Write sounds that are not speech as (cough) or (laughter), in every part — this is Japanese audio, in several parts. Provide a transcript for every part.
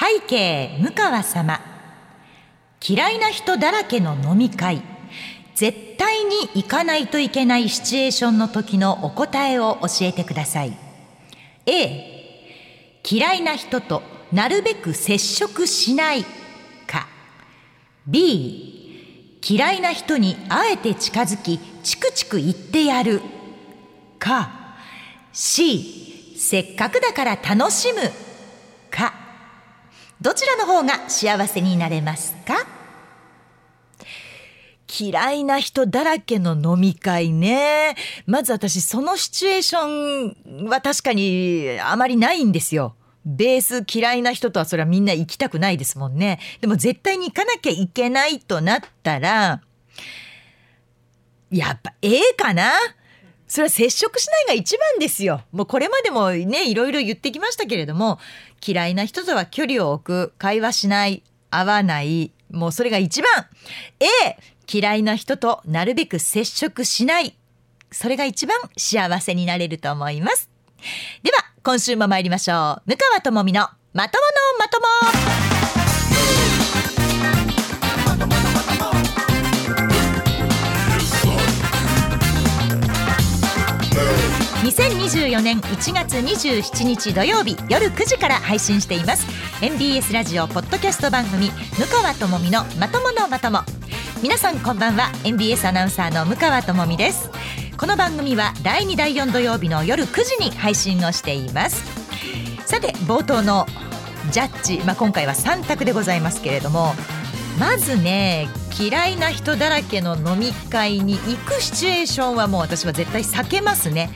背景向川様。嫌いな人だらけの飲み会。絶対に行かないといけないシチュエーションの時のお答えを教えてください。A 嫌いな人となるべく接触しないか。B 嫌いな人にあえて近づきチクチク言ってやる。か。C せっかくだから楽しむ。か。どちらの方が幸せになれますか？嫌いな人だらけの飲み会ね。まず私、そのシチュエーションは確かにあまりないんですよ。ベース嫌いな人とはそれはみんな行きたくないですもんね。でも絶対に行かなきゃいけないとなったら、やっぱ A かな？それは接触しないが一番ですよ。もうこれまでもね、いろいろ言ってきましたけれども、嫌いな人とは距離を置く、会話しない、会わない、もうそれが一番。A、嫌いな人となるべく接触しない。それが一番幸せになれると思います。では、今週も参りましょう。向川智美のまとものまとも。2024年1月27日土曜日夜9時から配信しています。MBS ラジオポッドキャスト番組向川智美のまとものまとも。皆さんこんばんは。MBS アナウンサーの向川智美です。この番組は第2第4土曜日の夜9時に配信をしています。さて冒頭のジャッジ、まあ、今回は3択でございますけれどもまずね嫌いな人だらけの飲み会に行くシチュエーションはもう私は絶対避けますね。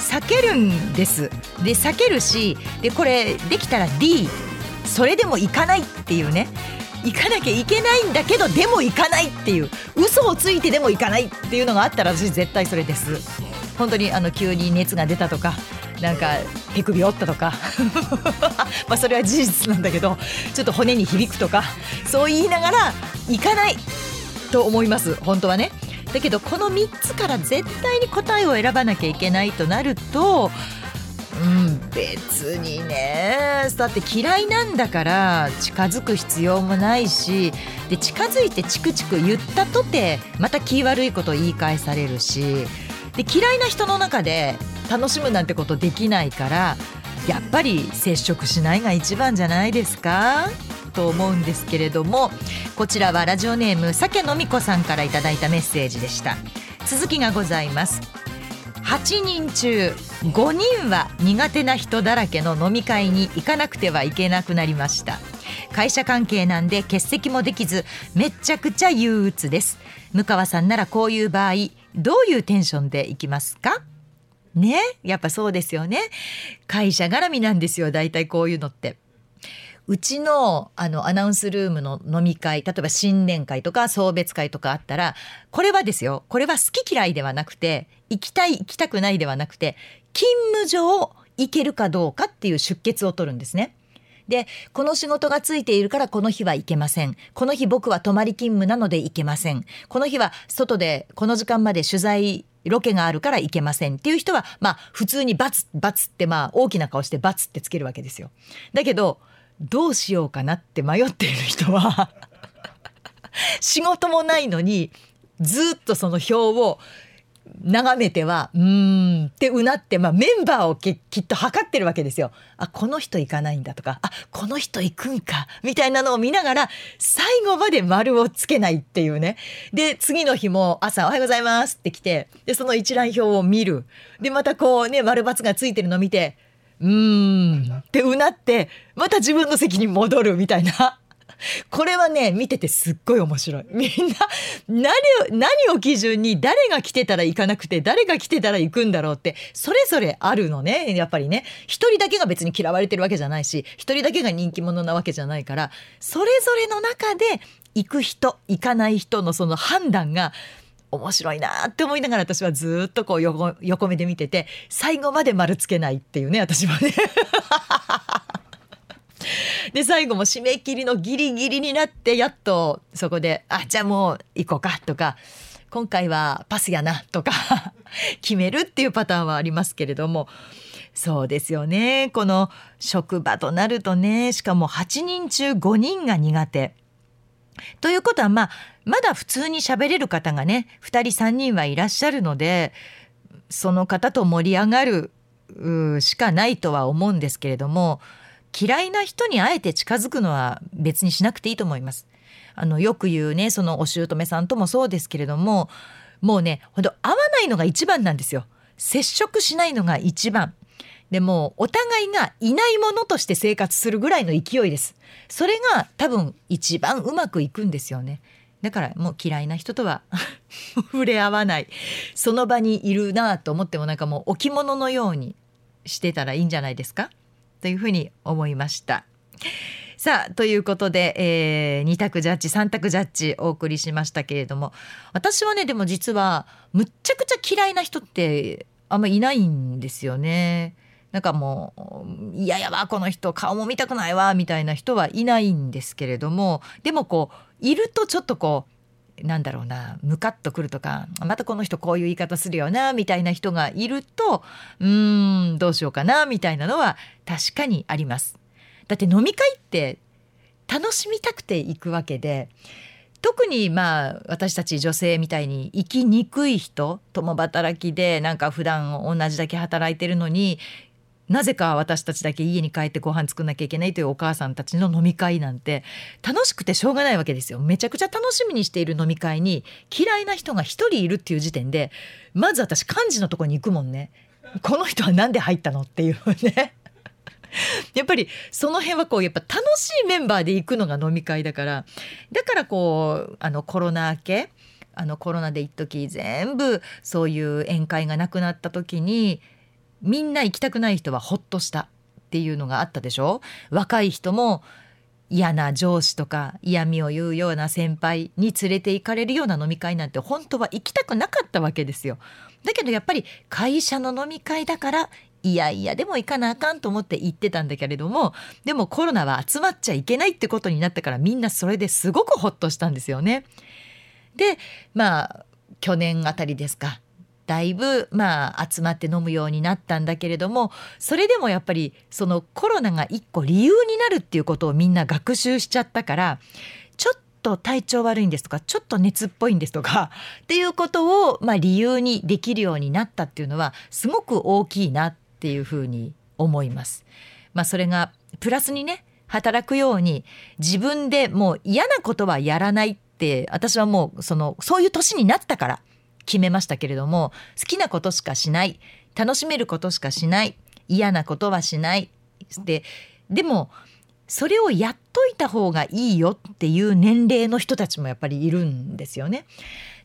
避けるんです。で避けるしでこれできたら D それでも行かないっていうね。行かなきゃいけないんだけどでも行かないっていう。嘘をついてでも行かないっていうのがあったら私絶対それです。本当にあの急に熱が出たとかなんか手首折ったとか。(laughs) まあそれは事実なんだけどちょっと骨に響くとか。そう言いながら行かないと思います。本当はね。だけどこの3つから絶対に答えを選ばなきゃいけないとなるとうん別にねだって嫌いなんだから近づく必要もないしで近づいてチクチク言ったとてまた気悪いこと言い返されるしで嫌いな人の中で楽しむなんてことできないからやっぱり接触しないが一番じゃないですか？と思うんですけれどもこちらはラジオネーム酒飲み子さんからいただいたメッセージでした。続きがございます。8人中5人は苦手な人だらけの飲み会に行かなくてはいけなくなりました。会社関係なんで欠席もできずめちゃくちゃ憂鬱です。向川さんならこういう場合どういうテンションで行きますか？ねやっぱそうですよね会社絡みなんですよ大体こういうのってうちのあのアナウンスルームの飲み会例えば新年会とか送別会とかあったらこれはですよこれは好き嫌いではなくて行きたい行きたくないではなくて勤務上行けるかどうかっていう出欠を取るんですね。で、この仕事がついているからこの日は行けません。この日僕は泊まり勤務なので行けません。この日は外でこの時間まで取材ロケがあるから行けませんっていう人は、まあ普通にバツ、バツってまあ大きな顔してバツってつけるわけですよ。だけど、どうしようかなって迷っている人は (laughs) 仕事もないのにずっとその表を眺めては、うーんってうなって、まあメンバーをききっと測ってるわけですよ。あ、この人行かないんだとか、あ、この人行くんか、みたいなのを見ながら、最後まで丸をつけないっていうね。で、次の日も朝、おはようございますって来て、で、その一覧表を見る。で、またこうね、丸×がついてるのを見て、うーんってうなって、また自分の席に戻るみたいな。これはね、見ててすっごい面白い。みんな、何を、何を基準に誰が来てたら行かなくて、誰が来てたら行くんだろうって、それぞれあるのね。やっぱりね。一人だけが別に嫌われてるわけじゃないし、一人だけが人気者なわけじゃないから、それぞれの中で行く人、行かない人のその判断が、面白いなって思いながら私はずっとこう横横目で見てて最後まで丸つけないっていうね私はね (laughs) で最後も締め切りのギリギリになってやっとそこで「あじゃあもう行こうか」とか「今回はパスやな」とか (laughs) 決めるっていうパターンはありますけれどもそうですよねこの職場となるとねしかも8人中5人が苦手。ということはまあまだ普通に喋れる方がね2人3人はいらっしゃるのでその方と盛り上がるしかないとは思うんですけれども嫌いな人にあえて近づくのは別にしなくていいと思います。あのよく言うねそのお姑さんともそうですけれどももうねほんと会わないのが一番なんですよ。接触しないのが一番。でもお互いがいないものとして生活するぐらいの勢いです。それが多分一番うまくいくんですよね。だからもう嫌いな人とは (laughs) 触れ合わないその場にいるなと思ってもなんかもう置物のようにしてたらいいんじゃないですかというふうに思いました。さあということで、えー、2択ジャッジ3択ジャッジお送りしましたけれども私はねでも実はむっちゃくちゃ嫌いな人ってあんまいないんですよね。なんかもう嫌やわこの人顔も見たくないわみたいな人はいないんですけれどもでもこういるとちょっとこうなんだろうなムカッとくるとかまたこの人こういう言い方するよなみたいな人がいるとうーんどうしようかなみたいなのは確かにあります。だって飲み会って楽しみたくて行くわけで特にまあ私たち女性みたいに生きにくい人共働きでなんか普段同じだけ働いてるのになぜか私たちだけ家に帰ってご飯作んなきゃいけないというお母さんたちの飲み会なんて楽しくてしょうがないわけですよ。めちゃくちゃ楽しみにしている飲み会に嫌いな人が一人いるっていう時点でまず私幹事のとこに行くもんね。この人は何で入ったのっていうね。(laughs) やっぱりその辺はこうやっぱ楽しいメンバーで行くのが飲み会だからだからこうあのコロナ明けあのコロナで一時全部そういう宴会がなくなった時にみんな行きたくない人はほっとしたっていうのがあったでしょ？若い人も嫌な上司とか嫌味を言うような先輩に連れて行かれるような飲み会なんて本当は行きたくなかったわけですよ。だけどやっぱり会社の飲み会だからいやいやでも行かなあかんと思って行ってたんだけれどもでもコロナは集まっちゃいけないってことになったからみんなそれですごくホッとしたんですよね。でまあ去年あたりですかだいぶまあ集まって飲むようになったんだけれどもそれでもやっぱりそのコロナが一個理由になるっていうことをみんな学習しちゃったからちょっと体調悪いんですとかちょっと熱っぽいんですとか (laughs) っていうことをまあ理由にできるようになったっていうのはすごく大きいなっていうふうに思います。まあ、それがプラスにね働くように自分でもう嫌なことはやらないって私はもうそのそういう年になったから決めましたけれども好きなことしかしない楽しめることしかしない嫌なことはしないででもそれをやっといた方がいいよっていう年齢の人たちもやっぱりいるんですよね。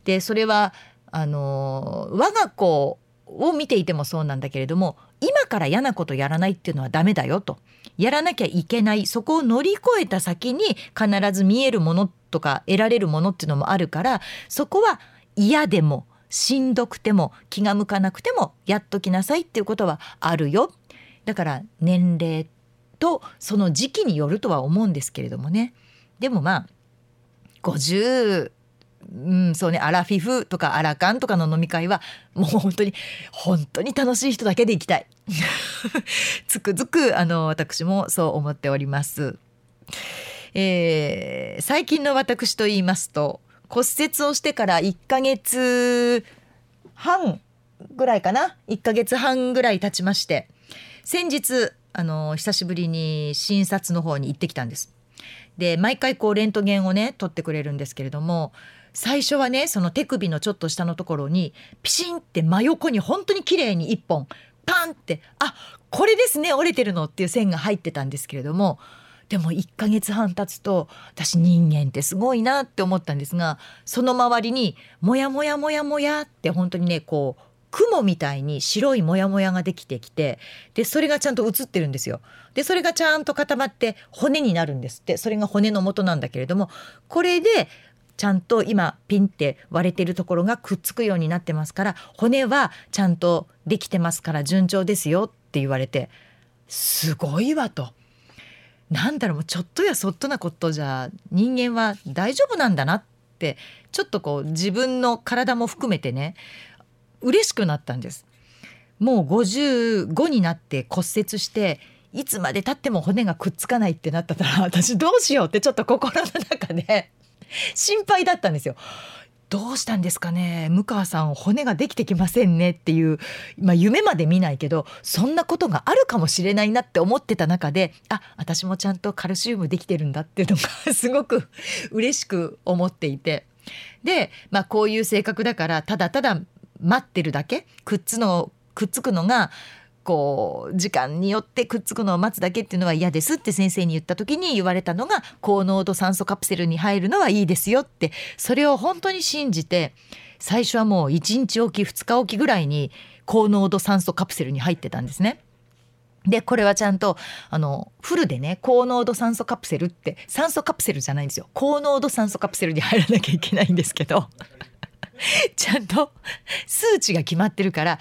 でそれはあの我が子を見ていてもそうなんだけれども今から嫌なことやらないっていうのはダメだよとやらなきゃいけないそこを乗り越えた先に必ず見えるものとか得られるものっていうのもあるからそこは嫌でもしんどくても気が向かなくてもやっときなさいっていうことはあるよ。だから年齢とその時期によるとは思うんですけれどもね。でもまあ50うん、そうねアラフィフとかアラカンとかの飲み会はもう本当に本当に楽しい人だけで行きたい。(laughs) つくづくあの私もそう思っております、えー、最近の私と言いますと骨折をしてから1ヶ月半ぐらいかな。1ヶ月半ぐらい経ちまして先日あの久しぶりに診察の方に行ってきたんです。で毎回こうレントゲンをね取ってくれるんですけれども最初はねその手首のちょっと下のところにピシンって真横に本当に綺麗に1本パンってあこれですね折れてるのっていう線が入ってたんですけれどもでも1ヶ月半経つと私人間ってすごいなって思ったんですがその周りにモヤモヤモヤモヤって本当にねこう雲みたいに白いモヤモヤができてきてでそれがちゃんと映ってるんですよ。でそれがちゃんと固まって骨になるんですってそれが骨の元なんだけれどもこれでちゃんと今ピンって割れてるところがくっつくようになってますから骨はちゃんとできてますから順調ですよって言われてすごいわと。なんだろうちょっとやそっとなことじゃ人間は大丈夫なんだなってちょっとこう自分の体も含めてね嬉しくなったんです。もう55になって骨折していつまでたっても骨がくっつかないってなったら私どうしようってちょっと心の中で心配だったんですよ。どうしたんですかね？向川さん骨ができてきませんねっていう、まあ、夢まで見ないけどそんなことがあるかもしれないなって思ってた中であ私もちゃんとカルシウムできてるんだっていうのが (laughs) すごく嬉しく思っていて。で、まあ、こういう性格だからただただ待ってるだけ？くっつのくっつくのがこう時間によってくっつくのを待つだけっていうのは嫌ですって先生に言った時に言われたのが高濃度酸素カプセルに入るのはいいですよって。それを本当に信じて最初はもう1日おき2日おきぐらいに高濃度酸素カプセルに入ってたんですね。でこれはちゃんとあのフルでね高濃度酸素カプセルって酸素カプセルじゃないんですよ。高濃度酸素カプセルに入らなきゃいけないんですけど。ちゃんと数値が決まってるから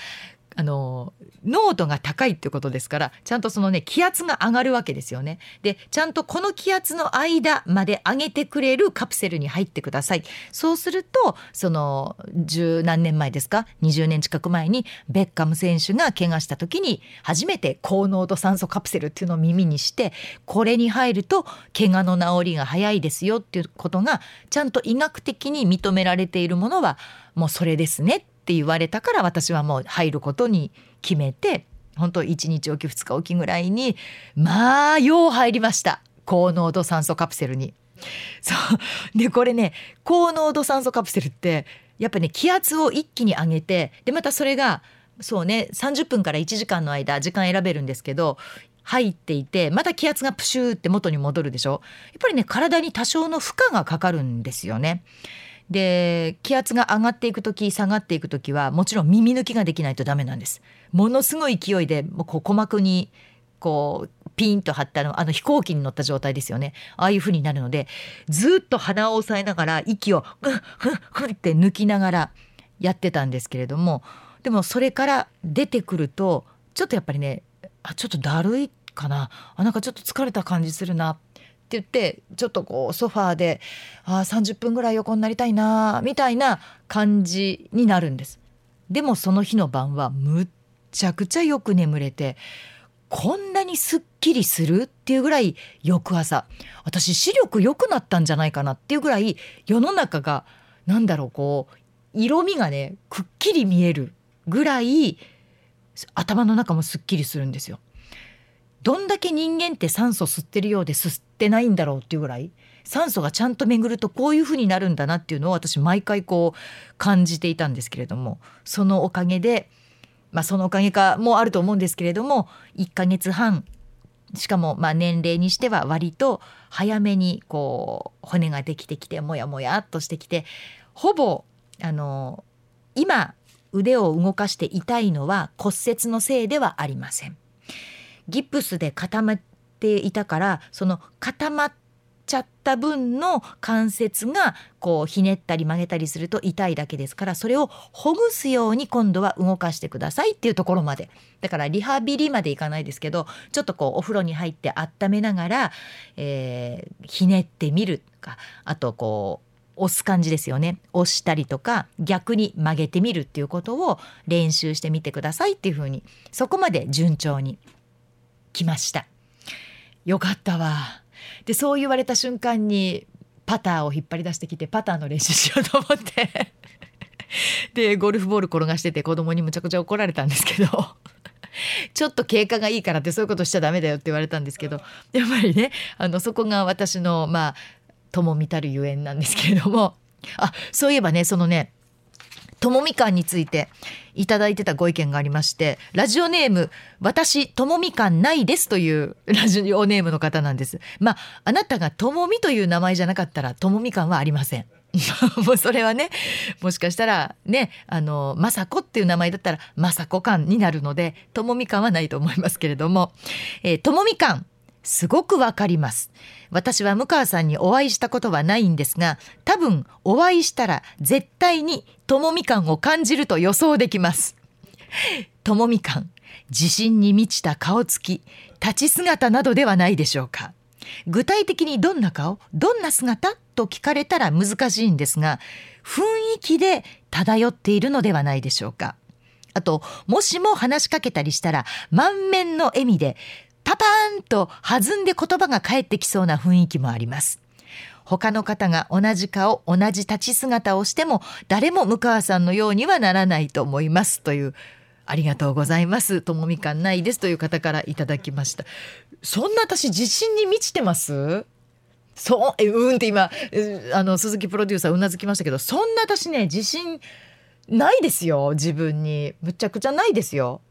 あの濃度が高いってことですからちゃんとそのね気圧が上がるわけですよね。でちゃんとこの気圧の間まで上げてくれるカプセルに入ってください。そうするとその十何年前ですか？20年近く前にベッカム選手が怪我した時に初めて高濃度酸素カプセルっていうのを耳にしてこれに入ると怪我の治りが早いですよっていうことがちゃんと医学的に認められているものはもうそれですねって言われたから私はもう入ることに決めて本当1日おき2日おきぐらいにまあよう入りました高濃度酸素カプセルに。そうでこれね高濃度酸素カプセルってやっぱね気圧を一気に上げてでまたそれがそうね30分から1時間の間時間選べるんですけど入っていてまた気圧がプシューって元に戻るでしょ？やっぱりね体に多少の負荷がかかるんですよね。で気圧が上がっていく時下がっていく時はもちろん耳抜きができないとダメなんです。ものすごい勢いでこう鼓膜にこうピンと張ったのあの飛行機に乗った状態ですよね。ああいう風になるのでずっと鼻を押さえながら息をふんふんふんって抜きながらやってたんですけれどもでもそれから出てくるとちょっとやっぱりねあちょっとだるいかな。あなんかちょっと疲れた感じするな。っ言ってちょっとこうソファーであ30分ぐらい横になりたいなみたいな感じになるんです。でもその日の晩はむっちゃくちゃよく眠れてこんなにすっきりするっていうぐらい翌朝私視力良くなったんじゃないかなっていうぐらい世の中がなんだろうこう色味がねくっきり見えるぐらい頭の中もすっきりするんですよ。どんだけ人間って酸素吸ってるようで吸ってないんだろうっていうぐらい酸素がちゃんと巡るとこういう風になるんだなっていうのを私毎回こう感じていたんですけれどもそのおかげでまあそのおかげかもあると思うんですけれども1ヶ月半しかもまあ年齢にしては割と早めにこう骨ができてきてもやもやっとしてきてほぼあの今腕を動かして痛いのは骨折のせいではありません。ギプスで固まっていたからその固まっちゃった分の関節がこうひねったり曲げたりすると痛いだけですからそれをほぐすように今度は動かしてくださいっていうところまで。だからリハビリまでいかないですけどちょっとこうお風呂に入って温めながら、えー、ひねってみるとかあとこう押す感じですよね。押したりとか逆に曲げてみるっていうことを練習してみてくださいっていうふうにそこまで順調に来ました。よかったわ。でそう言われた瞬間にパターを引っ張り出してきてパターの練習しようと思って。でゴルフボール転がしてて子供にむちゃくちゃ怒られたんですけどちょっと経過がいいからってそういうことしちゃダメだよって言われたんですけどやっぱりねあのそこが私のまあ友見たるゆえんなんですけれども。あそういえばねそのねともみかんについていただいてたご意見がありましてラジオネーム私ともみかんないですというラジオネームの方なんです。まああなたがともみという名前じゃなかったらともみかんはありません。(laughs) もうそれはねもしかしたらねあの雅子っていう名前だったら雅子かんになるのでともみかんはないと思いますけれども、えー、ともみかん。すごくわかります。私は向川さんにお会いしたことはないんですが多分お会いしたら絶対にともみかんを感じると予想できます。ともみかん自信に満ちた顔つき立ち姿などではないでしょうか。具体的にどんな顔どんな姿と聞かれたら難しいんですが雰囲気で漂っているのではないでしょうか。あともしも話しかけたりしたら満面の笑みでパパーンと弾んで言葉が返ってきそうな雰囲気もあります。他の方が同じ顔同じ立ち姿をしても誰も向川さんのようにはならないと思いますというありがとうございますともみかんないですという方からいただきました。そんな私自信に満ちてます？そうえうんって今あの鈴木プロデューサーうなずきましたけどそんな私ね自信ないですよ自分に。むちゃくちゃないですよ。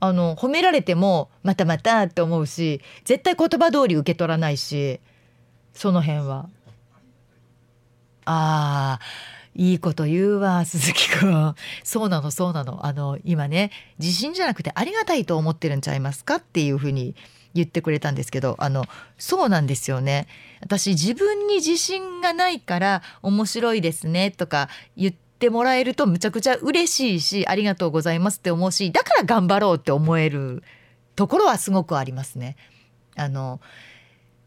あの褒められてもまたまたって思うし絶対言葉通り受け取らないしその辺は。あーいいこと言うわ鈴木くんそうなのそうなの。あの今ね自信じゃなくてありがたいと思ってるんちゃいますかっていうふうに言ってくれたんですけどあのそうなんですよね。私自分に自信がないから面白いですねとか言っててもらえるとむちゃくちゃ嬉しいしありがとうございますって思うしだから頑張ろうって思えるところはすごくありますね。あの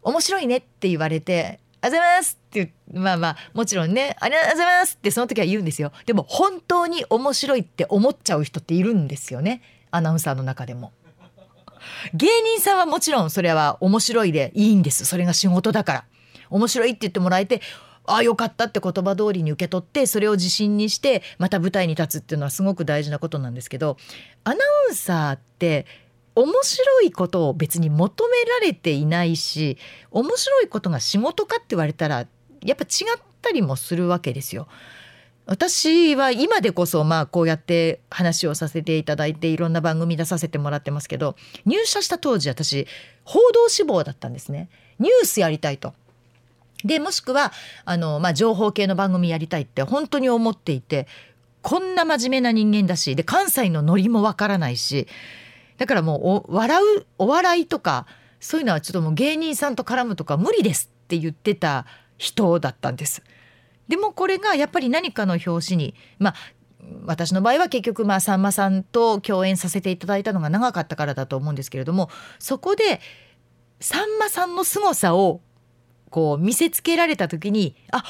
面白いねって言われてありがとうございますってまあまあもちろんねありがとうございますってその時は言うんですよ。でも本当に面白いって思っちゃう人っているんですよね。アナウンサーの中でも。芸人さんはもちろんそれは面白いでいいんです。それが仕事だから。面白いって言ってもらえてああよかったって言葉通りに受け取ってそれを自信にしてまた舞台に立つっていうのはすごく大事なことなんですけどアナウンサーって面白いことを別に求められていないし面白いことが仕事かって言われたらやっぱ違ったりもするわけですよ。私は今でこそまあこうやって話をさせていただいていろんな番組出させてもらってますけど入社した当時私報道志望だったんですねニュースやりたいと。でもしくはあの、まあ、情報系の番組やりたいって本当に思っていてこんな真面目な人間だしで関西のノリもわからないしだからもう笑うお笑いとかそういうのはちょっともう芸人さんと絡むとか無理ですって言ってた人だったんです。でもこれがやっぱり何かの表紙にまあ私の場合は結局まあさんまさんと共演させていただいたのが長かったからだと思うんですけれどもそこでさんまさんの凄さをこう見せつけられた時にあ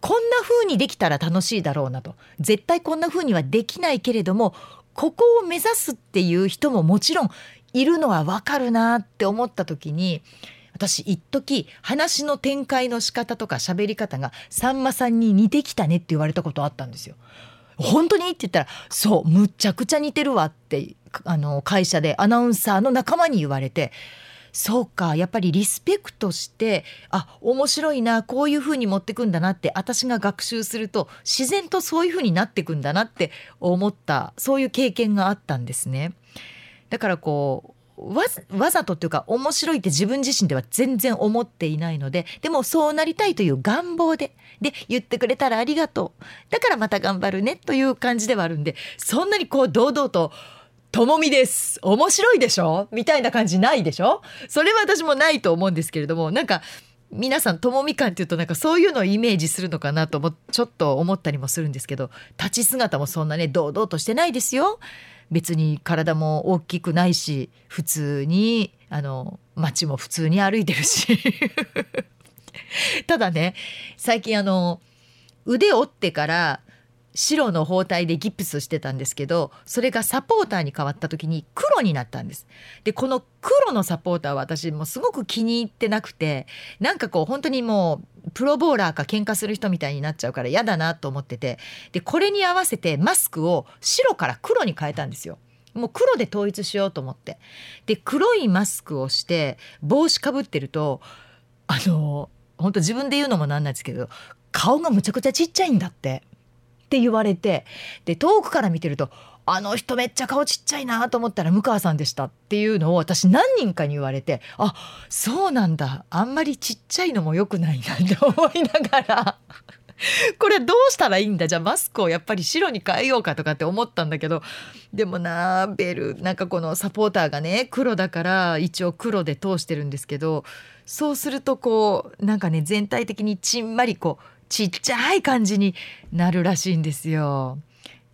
こんな風にできたら楽しいだろうなと絶対こんな風にはできないけれどもここを目指すっていう人ももちろんいるのはわかるなって思った時に私一時話の展開の仕方とか喋り方がさんまさんに似てきたねって言われたことあったんですよ。本当にって言ったら「そうむちゃくちゃ似てるわ」ってあの会社でアナウンサーの仲間に言われてそうかやっぱりリスペクトしてあ面白いなこういうふうに持ってくんだなって私が学習すると自然とそういうふうになってくんだなって思ったそういう経験があったんですね。だからこうわわざとっていうか面白いって自分自身では全然思っていないのででもそうなりたいという願望でで言ってくれたらありがとうだからまた頑張るねという感じではあるんでそんなにこう堂々とともみです。面白いでしょ？みたいな感じないでしょ？それは私もないと思うんですけれどもなんか皆さんともみ感っていうとなんかそういうのをイメージするのかなともちょっと思ったりもするんですけど立ち姿もそんなね堂々としてないですよ。別に体も大きくないし普通にあの街も普通に歩いてるし。(laughs) ただね最近あの腕折ってから白の包帯でギプスしてたんですけどそれがサポーターに変わった時に黒になったんです。でこの黒のサポーターは私もすごく気に入ってなくてなんかこう本当にもうプロボーラーか喧嘩する人みたいになっちゃうから嫌だなと思っててでこれに合わせてマスクを白から黒に変えたんですよ。もう黒で統一しようと思って。で黒いマスクをして帽子かぶってるとあの本当自分で言うのもなんないですけど顔がむちゃくちゃちっちゃいんだって。って言われてで遠くから見てるとあの人めっちゃ顔ちっちゃいなと思ったら向川さんでしたっていうのを私何人かに言われてあそうなんだ。あんまりちっちゃいのも良くないなって (laughs) 思いながら。これどうしたらいいんだ？じゃあマスクをやっぱり白に変えようかとかって思ったんだけど。でもなベルなんかこのサポーターがね黒だから一応黒で通してるんですけどそうするとこうなんかね全体的にちんまりこうちっちゃい感じになるらしいんですよ。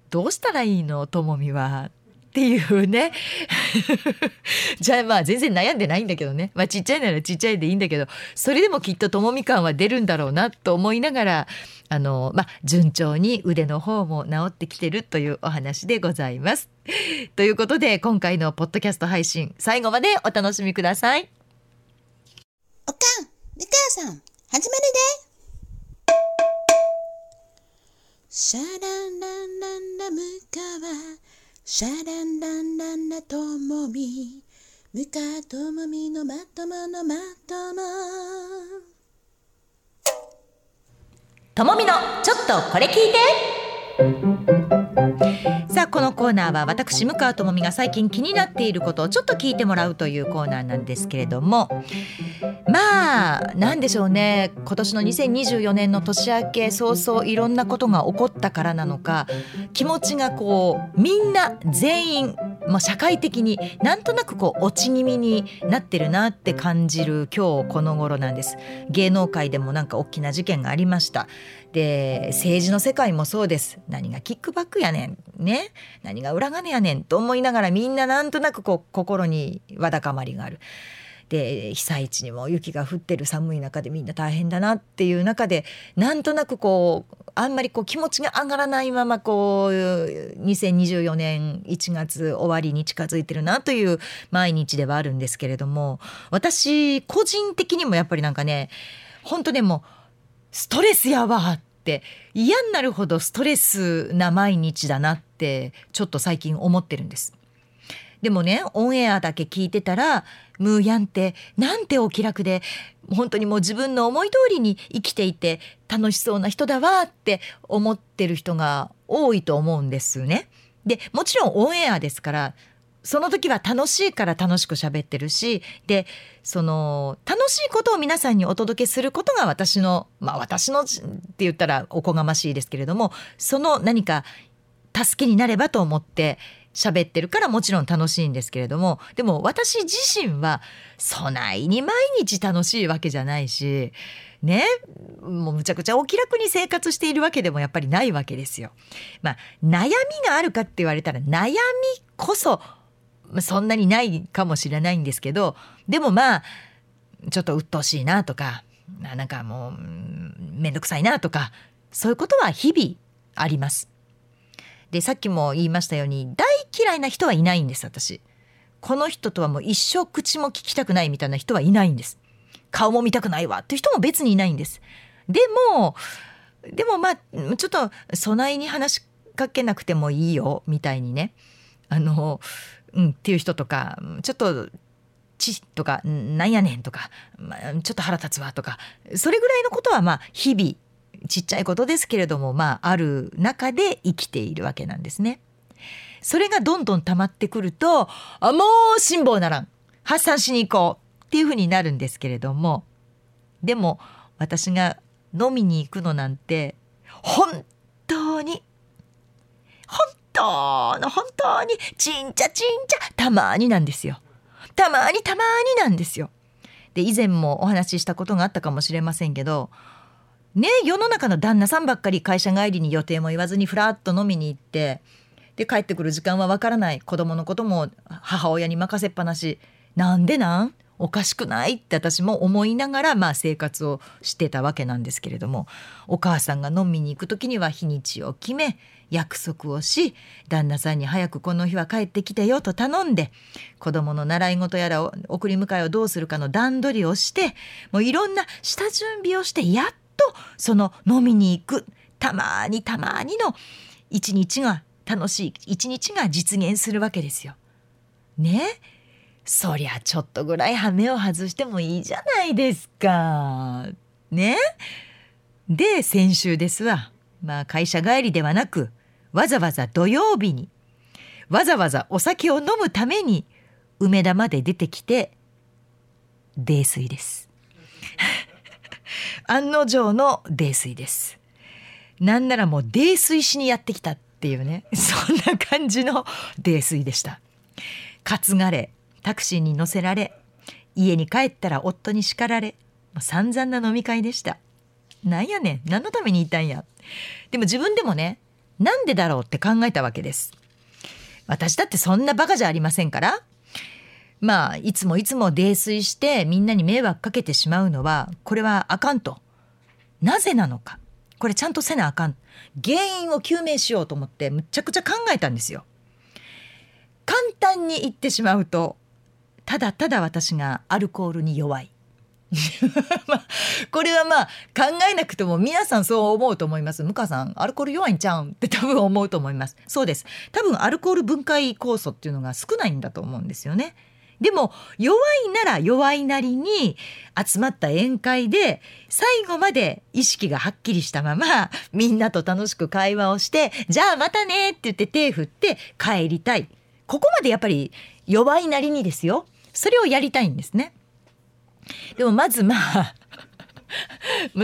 どうしたらいいの？ともみはっていうね (laughs) じゃあまあ全然悩んでないんだけどねまあちっちゃいならちっちゃいでいいんだけどそれでもきっとともみ感は出るんだろうなと思いながらあのまあ順調に腕の方も治ってきてるというお話でございます。(laughs) ということで今回のポッドキャスト配信最後までお楽しみください。おかん、みかさん、始まるで。シャランランランラムカワ、シャランランランラトモミ、ムカトモミのまとものまとも。ともみのちょっとこれ聞いてさあこのコーナーは私向川智美が最近気になっていることをちょっと聞いてもらうというコーナーなんですけれども。まあ何でしょうね。今年の2024年の年明け早々いろんなことが起こったからなのか気持ちがこうみんな全員まあ、社会的になんとなくこう落ち気味になってるなって感じる今日この頃なんです。芸能界でもなんか大きな事件がありました。で政治の世界もそうです。何がキックバックやねん。ね。何が裏金やねんと思いながらみんななんとなくこう心にわだかまりがある。で被災地にも雪が降ってる寒い中でみんな大変だなっていう中でなんとなくこうあんまりこう気持ちが上がらないままこう2024年1月終わりに近づいてるなという毎日ではあるんですけれども私個人的にもやっぱりなんかね本当ねもうストレスやわって嫌になるほどストレスな毎日だなってちょっと最近思ってるんです。でもねオンエアだけ聞いてたらムーヤンってなんてお気楽で本当にもう自分の思い通りに生きていて楽しそうな人だわって思ってる人が多いと思うんですね。でもちろんオンエアですからその時は楽しいから楽しく喋ってるしでその楽しいことを皆さんにお届けすることが私のまあ私のって言ったらおこがましいですけれどもその何か助けになればと思って喋ってるからもちろん楽しいんですけれどもでも私自身はそないに毎日楽しいわけじゃないしねもうむちゃくちゃお気楽に生活しているわけでもやっぱりないわけですよ。まあ悩みがあるかって言われたら悩みこそそんなにないかもしれないんですけどでもまあちょっと鬱陶しいなとかなんかもう面倒くさいなとかそういうことは日々あります。でさっきも言いましたように大嫌いな人はいないんです私。この人とはもう一生口も聞きたくないみたいな人はいないんです。顔も見たくないわっていう人も別にいないんです。でもでもまあちょっと備えに話しかけなくてもいいよみたいにねあのうん、っていう人とかちょっと「ち」とか「なんやねん」とか、まあ、ちょっと腹立つわとかそれぐらいのことはまあ日々ちっちゃいことですけれどもまあある中で生きているわけなんですね。それがどんどん溜まってくるとあもう辛抱ならん発散しに行こうっていうふうになるんですけれどもでも私が飲みに行くのなんて本当の本当にちんちゃちんちゃたまになんですよ。たまにたまになんですよ。で以前もお話ししたことがあったかもしれませんけどね世の中の旦那さんばっかり会社帰りに予定も言わずにふらっと飲みに行ってで帰ってくる時間はわからない子供のことも母親に任せっぱなしなんでなん？おかしくないって私も思いながらまあ生活をしてたわけなんですけれどもお母さんが飲みに行く時には日にちを決め約束をし旦那さんに早くこの日は帰ってきてよと頼んで子供の習い事やら送り迎えをどうするかの段取りをしてもういろんな下準備をしてやっとその飲みに行くたまにたまにの一日が楽しい一日が実現するわけですよ。ね？そりゃちょっとぐらい羽目を外してもいいじゃないですか。ね？で先週ですわ。まあ会社帰りではなくわざわざ土曜日にわざわざお酒を飲むために梅田まで出てきて泥酔です。(laughs) 案の定の泥酔です。なんならもう泥酔しにやってきたっていうねそんな感じの泥酔でした。担がれタクシーに乗せられ家に帰ったら夫に叱られ散々な飲み会でした。なんやねん何のためにいたんや。でも自分でもねなんでだろうって考えたわけです。私だってそんなバカじゃありませんから。まあいつもいつも泥酔してみんなに迷惑かけてしまうのはこれはあかんと。なぜなのか。これちゃんとせなあかん。原因を究明しようと思ってむちゃくちゃ考えたんですよ。簡単に言ってしまうとただただ私がアルコールに弱い。(laughs) まあ、これはまあ考えなくても皆さんそう思うと思います。向川さんアルコール弱いんちゃうんって多分思うと思います。そうです。多分アルコール分解酵素っていうのが少ないんだと思うんですよね。でも弱いなら弱いなりに集まった宴会で最後まで意識がはっきりしたままみんなと楽しく会話をしてじゃあまたねって言って手振って帰りたい。ここまでやっぱり弱いなりにですよ。それをやりたいんですね。でもまず (laughs) まあ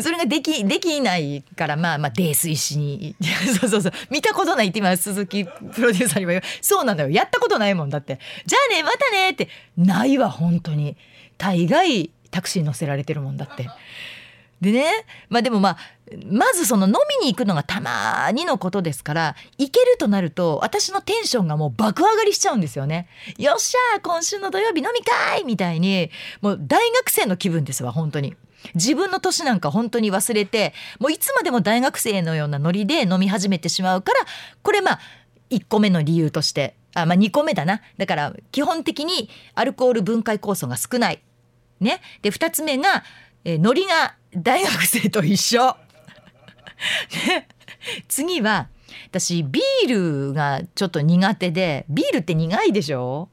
それができできないからまあまあ泥酔しに (laughs) そうそうそう。見たことないって今鈴木プロデューサーにも言う。そうなのよ。やったことないもんだって。じゃあねまたねって。ないわ本当に。大概タクシー乗せられてるもんだって。でねまあでもまあまずその飲みに行くのがたまーにのことですから行けるとなると私のテンションがもう爆上がりしちゃうんですよね。よっしゃ今週の土曜日飲み会みたいにもう大学生の気分ですわ本当に。自分の年なんか本当に忘れてもういつまでも大学生のようなノリで飲み始めてしまうからこれまあ1個目の理由としてあまあ2個目だなだから基本的にアルコール分解酵素が少ない。ね、で2つ目が、えー、ノリが大学生と一緒。(laughs) 次は私ビールがちょっと苦手でビールって苦いでしょ？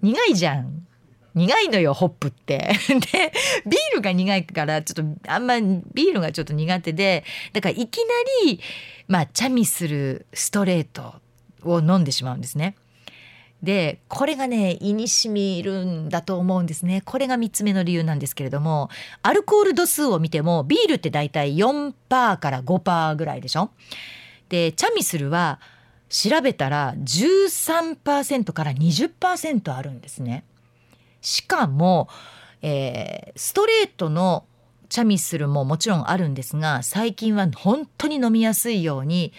苦いじゃん苦いのよホップって (laughs) でビールが苦いからちょっとあんまビールがちょっと苦手でだからいきなりまあチャミするストレートを飲んでしまうんですね。でこれがね胃にしみるんだと思うんですね。これが3つ目の理由なんですけれどもアルコール度数を見てもビールってだいたい4%から5%ぐらいでしょ？でチャミスルは調べたら13%から20%あるんですね。しかも、えー、ストレートのチャミスルももちろんあるんですが最近は本当に飲みやすいように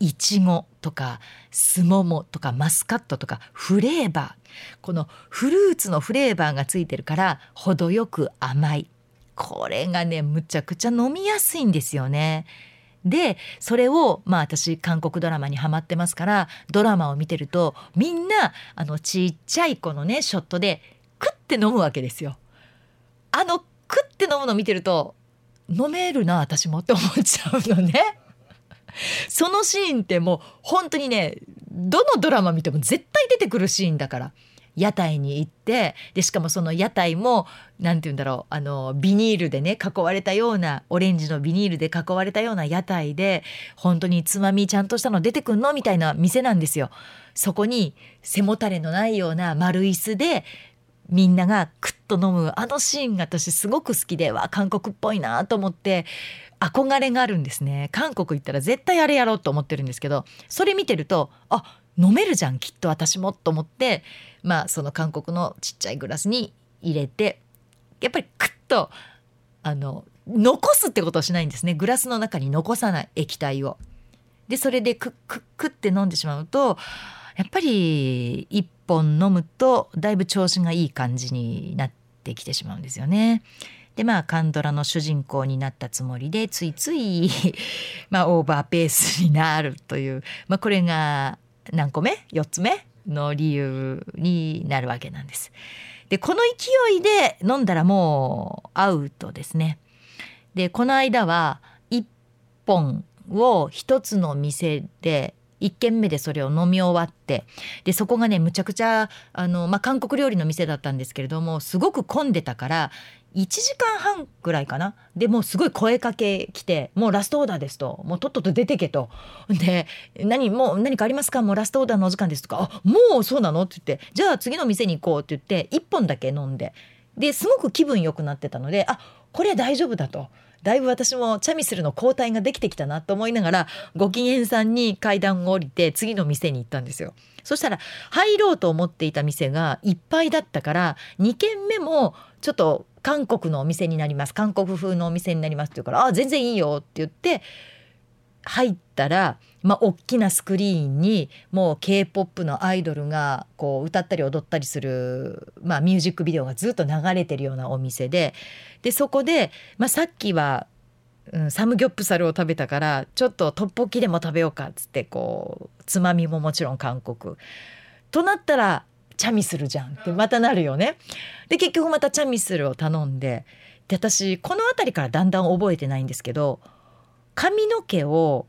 いちごとかすももとかマスカットとかフレーバーこのフルーツのフレーバーがついてるから程よく甘いこれがねむちゃくちゃ飲みやすいんですよね。でそれをまあ私韓国ドラマにハマってますからドラマを見てるとみんなあのちっちゃい子のねショットでクッて飲むわけですよ。あのクッて飲むの見てると飲めるな私もって思っちゃうのね。(laughs) そのシーンってもう本当にねどのドラマ見ても絶対出てくるシーンだから屋台に行ってでしかもその屋台も何て言うんだろうあのビニールでね囲われたようなオレンジのビニールで囲われたような屋台で本当につまみちゃんとしたの出てくんのみたいな店なんですよ。そこに背もたれのないような丸椅子でみんながクッと飲むあのシーンが私すごく好きでわ韓国っぽいなと思って憧れがあるんですね韓国行ったら絶対あれやろうと思ってるんですけどそれ見てるとあ飲めるじゃんきっと私もと思ってまあその韓国のちっちゃいグラスに入れてやっぱりクッとあの残すってことをしないんですねグラスの中に残さない液体を。でそれでクックックって飲んでしまうとやっぱり1本飲むとだいぶ調子がいい感じになってきてしまうんですよね。でまあカンドラの主人公になったつもりでついつい (laughs) まあオーバーペースになるという、まあ、これが何個目？4つ目？の理由になるわけなんです。でこの勢いで飲んだらもうアウトですね。でこの間は1本を1つの店で1軒目でそれを飲み終わってでそこがねむちゃくちゃあの、まあ、韓国料理の店だったんですけれどもすごく混んでたから1時間半ぐらいかな。でもうすごい声かけ来て「もうラストオーダーです」と「もうとっとと出てけ」と「で何もう何かありますか？もうラストオーダーのお時間です」とか「あもうそうなの?」って言って「じゃあ次の店に行こう」って言って1本だけ飲んで。ですごく気分良くなってたのであこれは大丈夫だと。だいぶ私もチャミスルの交代ができてきたなと思いながらご機嫌さんに階段を降りて次の店に行ったんですよ。そしたら入ろうと思っていた店がいっぱいだったから2軒目もちょっと韓国のお店になります韓国風のお店になりますって言うから「あ全然いいよ」って言って入ったら、まあ、大きなスクリーンにもう k p o p のアイドルがこう歌ったり踊ったりする、まあ、ミュージックビデオがずっと流れてるようなお店ででそこで、まあ、さっきは、うん、サムギョプサルを食べたからちょっとトッポッキでも食べようかっつってこうつまみももちろん韓国。となったらチャミスルじゃんってまたなるよね。で結局またチャミスルを頼んでで私この辺りからだんだん覚えてないんですけど髪の毛を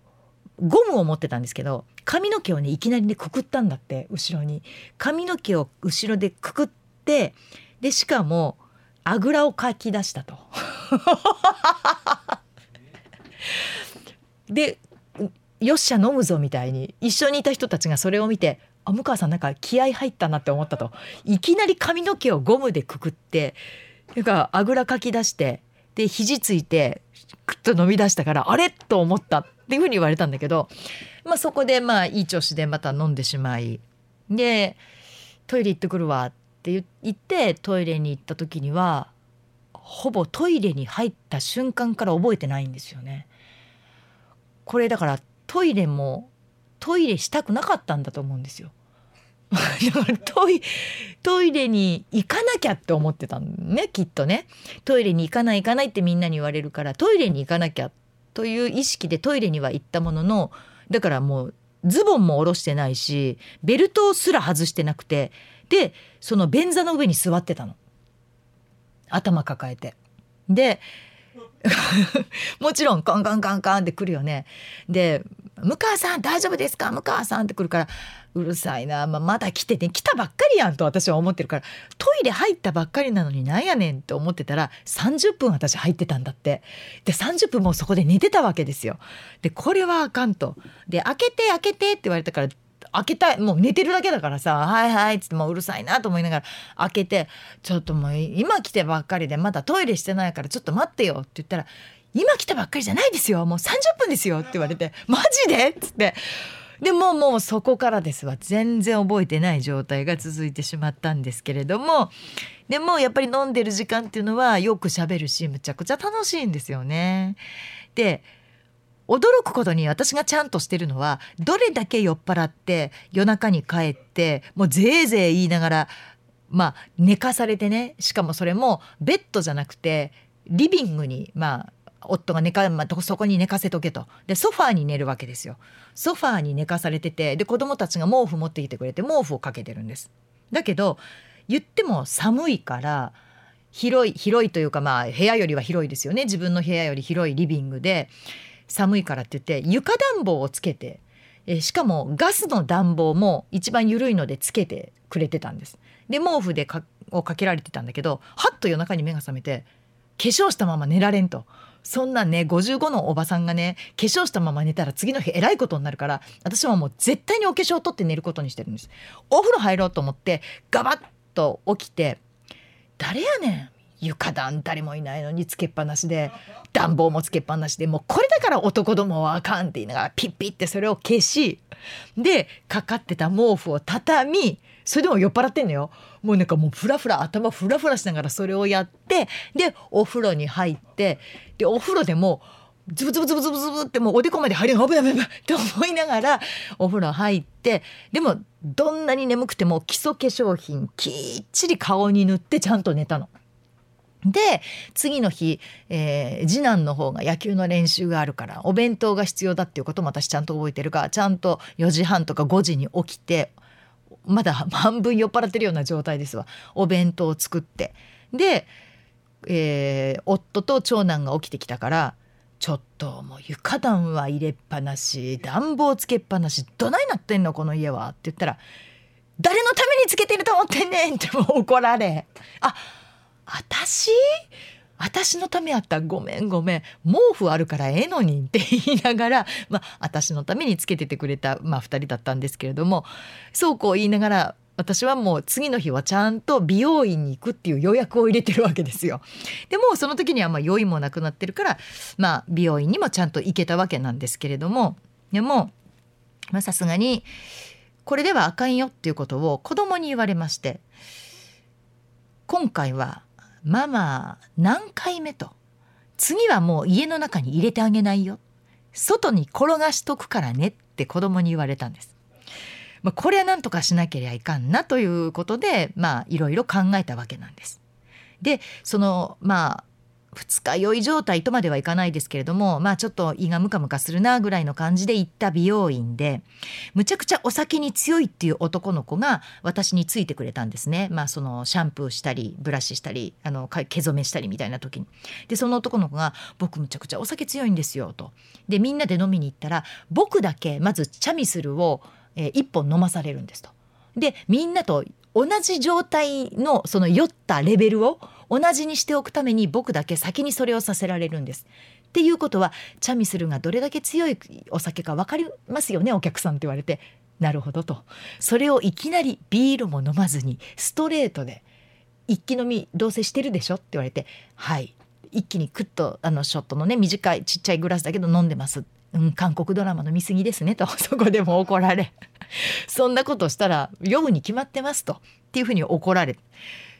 ゴムを持ってたんですけど髪の毛をねいきなりねくくったんだって後ろに髪の毛を後ろでくくってでしかもあぐらをかき出したと。(laughs) でよっしゃ飲むぞみたいに一緒にいた人たちがそれを見てあ向川さんなんか気合入ったなって思ったといきなり髪の毛をゴムでくくってなんかあぐらかき出してで肘ついてくっと飲み出したからあれ？と思ったっていうふうに言われたんだけど、まあ、そこでまあいい調子でまた飲んでしまいでトイレ行ってくるわって言ってトイレに行った時にはほぼトイレに入った瞬間から覚えてないんですよね。これだからトイレもトイレしたくなかったんだと思うんですよ。(laughs) トイトイレに行かなきゃって思ってたんねきっとねトイレに行かない行かないってみんなに言われるからトイレに行かなきゃという意識でトイレには行ったもののだからもうズボンも下ろしてないしベルトすら外してなくてでその便座の上に座ってたの頭抱えて。で (laughs) もちろんカンカンカンカンって来るよね。で「向川さん大丈夫ですか向川さん」って来るからうるさいな、まあ、まだ来てね来たばっかりやんと私は思ってるからトイレ入ったばっかりなのになんやねんって思ってたら30分私入ってたんだってで30分もうそこで寝てたわけですよ。でこれはあかんと。で開けて開けてって言われたから開けたいもう寝てるだけだからさ「はいはい」っつってもううるさいなと思いながら開けて「ちょっともう今来てばっかりでまだトイレしてないからちょっと待ってよ」って言ったら「今来たばっかりじゃないですよもう30分ですよ」って言われて「マジで?」っつって。でももうそこからですわ全然覚えてない状態が続いてしまったんですけれどもでもやっぱり飲んでる時間っていうのはよく喋るしむちゃくちゃ楽しいんですよね。で驚くことに私がちゃんとしてるのはどれだけ酔っ払って夜中に帰ってもうぜいぜい言いながらまあ寝かされてねしかもそれもベッドじゃなくてリビングにまあ夫が寝か、まあ、そこに寝かせとけと。でソファーに寝るわけですよ。ソファーに寝かされててで子供たちが毛布持ってきてくれて毛布をかけてるんです。だけど言っても寒いから広い広いというかまあ部屋よりは広いですよね。自分の部屋より広いリビングで寒いからって言って床暖房をつけてえしかもガスの暖房も一番緩いのでつけてくれてたんです。で毛布でかをかけられてたんだけどはっと夜中に目が覚めて化粧したまま寝られんと。そんなんね55のおばさんがね化粧したまま寝たら次の日えらいことになるから私はもう絶対にお化粧を取って寝ることにしてるんですお風呂入ろうと思ってガバッと起きて誰やねん床暖誰もいないのにつけっぱなしで暖房もつけっぱなしでもうこれだから男どもはあかんって言いながらピッピッてそれを消しでかかってた毛布を畳みそれでも酔っ払ってんのよもうなんかもうフラフラ頭フラフラしながらそれをやってでお風呂に入ってでお風呂でもズブズブズブズブズブってもうおでこまで入るの危ない危ないって思いながらお風呂入ってでもどんなに眠くても基礎化粧品きっちり顔に塗ってちゃんと寝たの。で次の日、えー、次男の方が野球の練習があるからお弁当が必要だっていうことも私ちゃんと覚えてるからちゃんと4時半とか5時に起きてまだ半分酔っ払ってるような状態ですわ。お弁当を作って。で、えー、夫と長男が起きてきたからちょっともう床暖は入れっぱなし暖房つけっぱなしどないなってんのこの家はって言ったら誰のためにつけてると思ってんねんってもう怒られ。あ私？私のためやったらごめんごめん毛布あるからええのにって言いながら、まあ、私のためにつけててくれた、まあ、2人だったんですけれどもそうこう言いながら私はもう次の日はちゃんと美容院に行くっていう予約を入れてるわけですよ。でもその時にはまあ酔いもなくなってるから、まあ、美容院にもちゃんと行けたわけなんですけれどもでもさすがにこれではあかんよっていうことを子供に言われまして今回はママ何回目と次はもう家の中に入れてあげないよ外に転がしとくからねって子供に言われたんです。まあ、これは何とかしなければいかんなということでまあいろいろ考えたわけなんです。でそのまあ二日酔い状態とまではいかないですけれどもまあちょっと胃がムカムカするなぐらいの感じで行った美容院でむちゃくちゃお酒に強いっていう男の子が私についてくれたんですね。まあそのシャンプーしたりブラシしたりあの毛染めしたりみたいな時に。でその男の子が「僕むちゃくちゃお酒強いんですよ」と。でみんなで飲みに行ったら僕だけまずチャミスルを、え、1本飲まされるんですと。でみんなと同じ状態のその酔ったレベルを同じにしておくために僕だけ先にそれをさせられるんです。っていうことはチャミスルがどれだけ強いお酒か分かりますよねお客さんって言われて。なるほどと。それをいきなりビールも飲まずにストレートで一気飲みどうせしてるでしょって言われてはい。一気にクッとあのショットのね短いちっちゃいグラスだけど飲んでます。うん、韓国ドラマの見過ぎですねと。(laughs) そこでも怒られ。そんなことしたら酔うに決まってますと。っていうふうに怒られ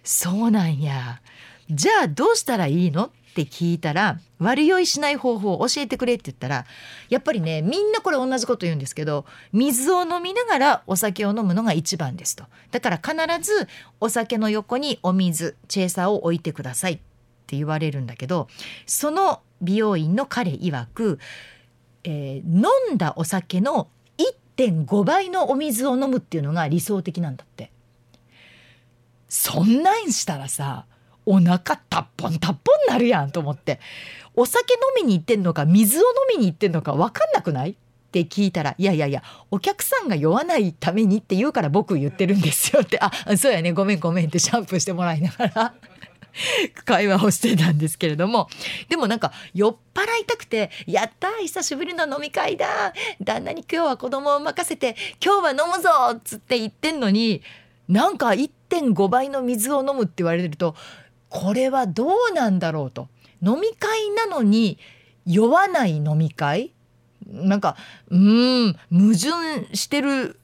そうなんや。じゃあどうしたらいいの？って聞いたら悪酔いしない方法を教えてくれって言ったらやっぱりねみんなこれ同じこと言うんですけど水を飲みながらお酒を飲むのが一番ですと。だから必ずお酒の横にお水チェーサーを置いてくださいって言われるんだけどその美容院の彼曰くえー、飲んだお酒の1.5倍のお水を飲むっていうのが理想的なんだって。そんなんしたらさお腹たっぽんたっぽんなるやんと思って。お酒飲みに行ってんのか水を飲みに行ってんのか分かんなくない？って聞いたら「いやいやいやお客さんが酔わないためにって言うから僕言ってるんですよ」って「あそうやね。ごめんごめん」ってシャンプーしてもらいながら (laughs) 会話をしてたんですけれども。でもなんか酔っ払いたくて「やった久しぶりの飲み会だ旦那に今日は子供を任せて今日は飲むぞ!」っつって言ってんのになんか1.5倍の水を飲むって言われるとこれはどうなんだろうと飲み会なのに酔わない飲み会？なんかうん矛盾してる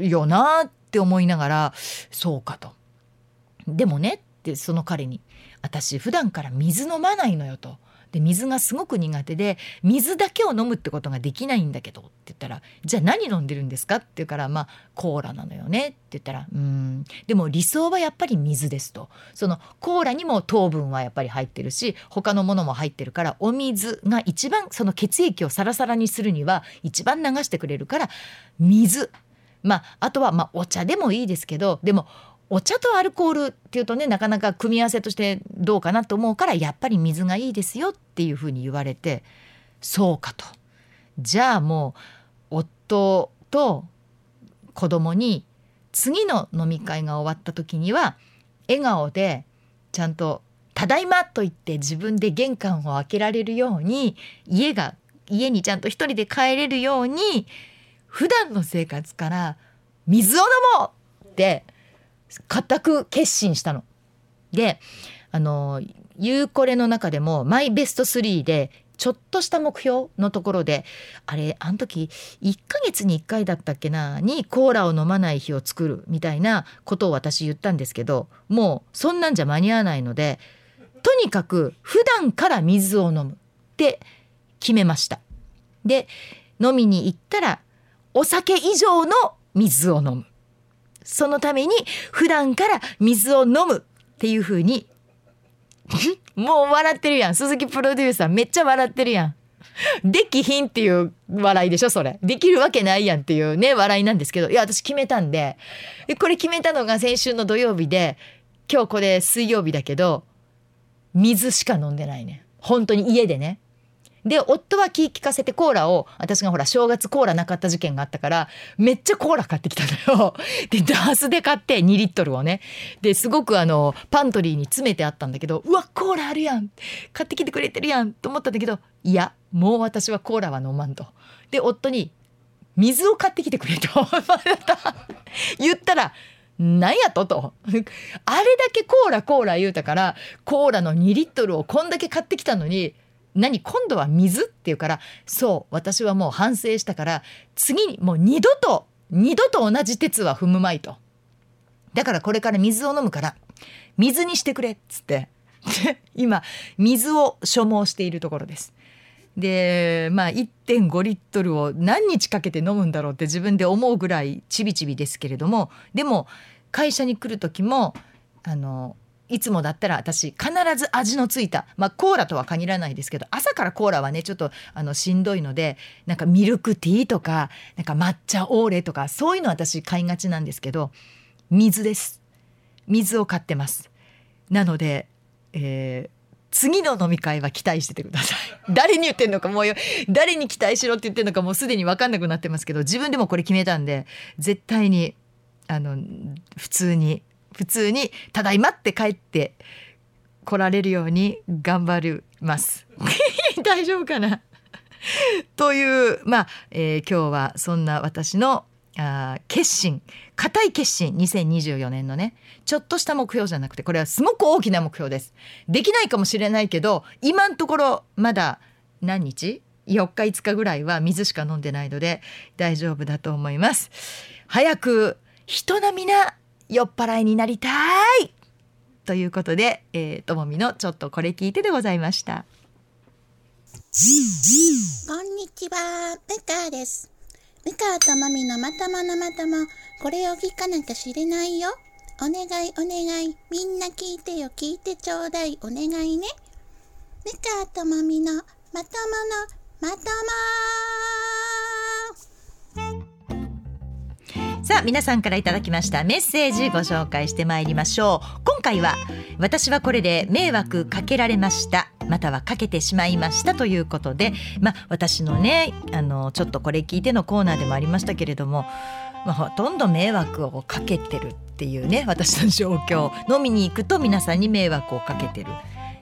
よなって思いながらそうかと。でもねってその彼に「私普段から水飲まないのよ」と。で水がすごく苦手で水だけを飲むってことができないんだけどって言ったら「じゃあ何飲んでるんですか?」って言うから「まあコーラなのよね」って言ったら「うんでも理想はやっぱり水です」とそのコーラにも糖分はやっぱり入ってるし他のものも入ってるからお水が一番その血液をサラサラにするには一番流してくれるから水まああとはまあお茶でもいいですけどでもお茶とアルコールっていうとねなかなか組み合わせとしてどうかなと思うからやっぱり水がいいですよっていうふうに言われてそうかと。じゃあもう夫と子供に次の飲み会が終わった時には笑顔でちゃんと「ただいま」と言って自分で玄関を開けられるように家が家にちゃんと一人で帰れるように普段の生活から水を飲もうって固く決心したの。であのユーコレの中でもマイベスト3でちょっとした目標のところであれあの時1ヶ月に1回だったっけなにコーラを飲まない日を作るみたいなことを私言ったんですけどもうそんなんじゃ間に合わないのでとにかく普段から水を飲むって決めました。で飲みに行ったらお酒以上の水を飲む。そのために普段から水を飲むっていう風に (laughs) もう笑ってるやん。鈴木プロデューサーめっちゃ笑ってるやん。できひんっていう笑いでしょそれ。できるわけないやんっていうね笑いなんですけど。いや私決めたんで。これ決めたのが先週の土曜日で今日これ水曜日だけど水しか飲んでないね本当に家でね。で夫は気利かせてコーラを私がほら正月コーラなかった事件があったからめっちゃコーラ買ってきたのよ。(laughs) でダースで買って2リットルをねですごくあのパントリーに詰めてあったんだけどうわコーラあるやん買ってきてくれてるやんと思ったんだけどいやもう私はコーラは飲まんと。で夫に水を買ってきてくれと (laughs) 言ったらなんやと？と。あれだけコーラコーラ言うたからコーラの2リットルをこんだけ買ってきたのに何今度は水って言うからそう私はもう反省したから次にもう二度と二度と同じ鉄は踏むまいと。だからこれから水を飲むから水にしてくれっつって。今水を所望しているところです。でまあ1.5リットルを何日かけて飲むんだろうって自分で思うぐらいちびちびですけれどもでも会社に来る時もあのいつもだったら私必ず味のついた、まあ、コーラとは限らないですけど朝からコーラはねちょっとあのしんどいのでなんかミルクティーとかなんか抹茶オーレとかそういうの私買いがちなんですけど水です。水を買ってます。なので、えー次の飲み会は期待しててください。(laughs) 誰に言ってんのかもう誰に期待しろって言ってんのかもうすでに分かんなくなってますけど自分でもこれ決めたんで絶対にあの普通に普通に「ただいま」って帰って来られるように頑張ります。(laughs) 大丈夫かな？というまあ、えー今日はそんな私のあー決心固い決心2024年のねちょっとした目標じゃなくてこれはすごく大きな目標です。できないかもしれないけど今のところまだ何日？4日5日ぐらいは水しか飲んでないので大丈夫だと思います。早く人並みな酔っ払いになりたいということで、えーともみのちょっとこれ聞いてでございましたこんにちは、ムカです。ムカともみのまとものまとも、これを聞かなきゃ知れないよ。お願いお願い、みんな聞いてよ、聞いてちょうだい、お願いね。ムカともみのまとものまとさあ皆さんからいただきましたメッセージご紹介してまいりましょう。今回は私はこれで迷惑かけられましたまたはかけてしまいましたということでまあ私のねあのちょっとこれ聞いてのコーナーでもありましたけれども、まあ、ほとんど迷惑をかけてるっていうね私の状況。飲みに行くと皆さんに迷惑をかけてる。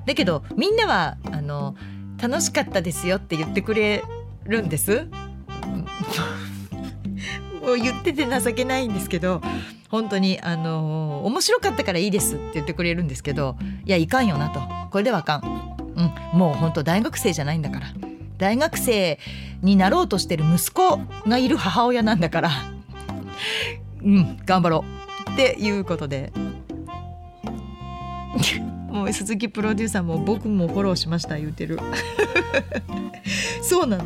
だけどみんなはあの楽しかったですよって言ってくれるんです。言ってて情けないんですけど本当にあの面白かったからいいですって言ってくれるんですけどいやいかんよなと。これではあかん、うん、もう本当大学生じゃないんだから。大学生になろうとしてる息子がいる母親なんだから。うん。頑張ろう。っていうことで。(laughs) もう鈴木プロデューサーも僕もフォローしました言うてる。(laughs) そうなの。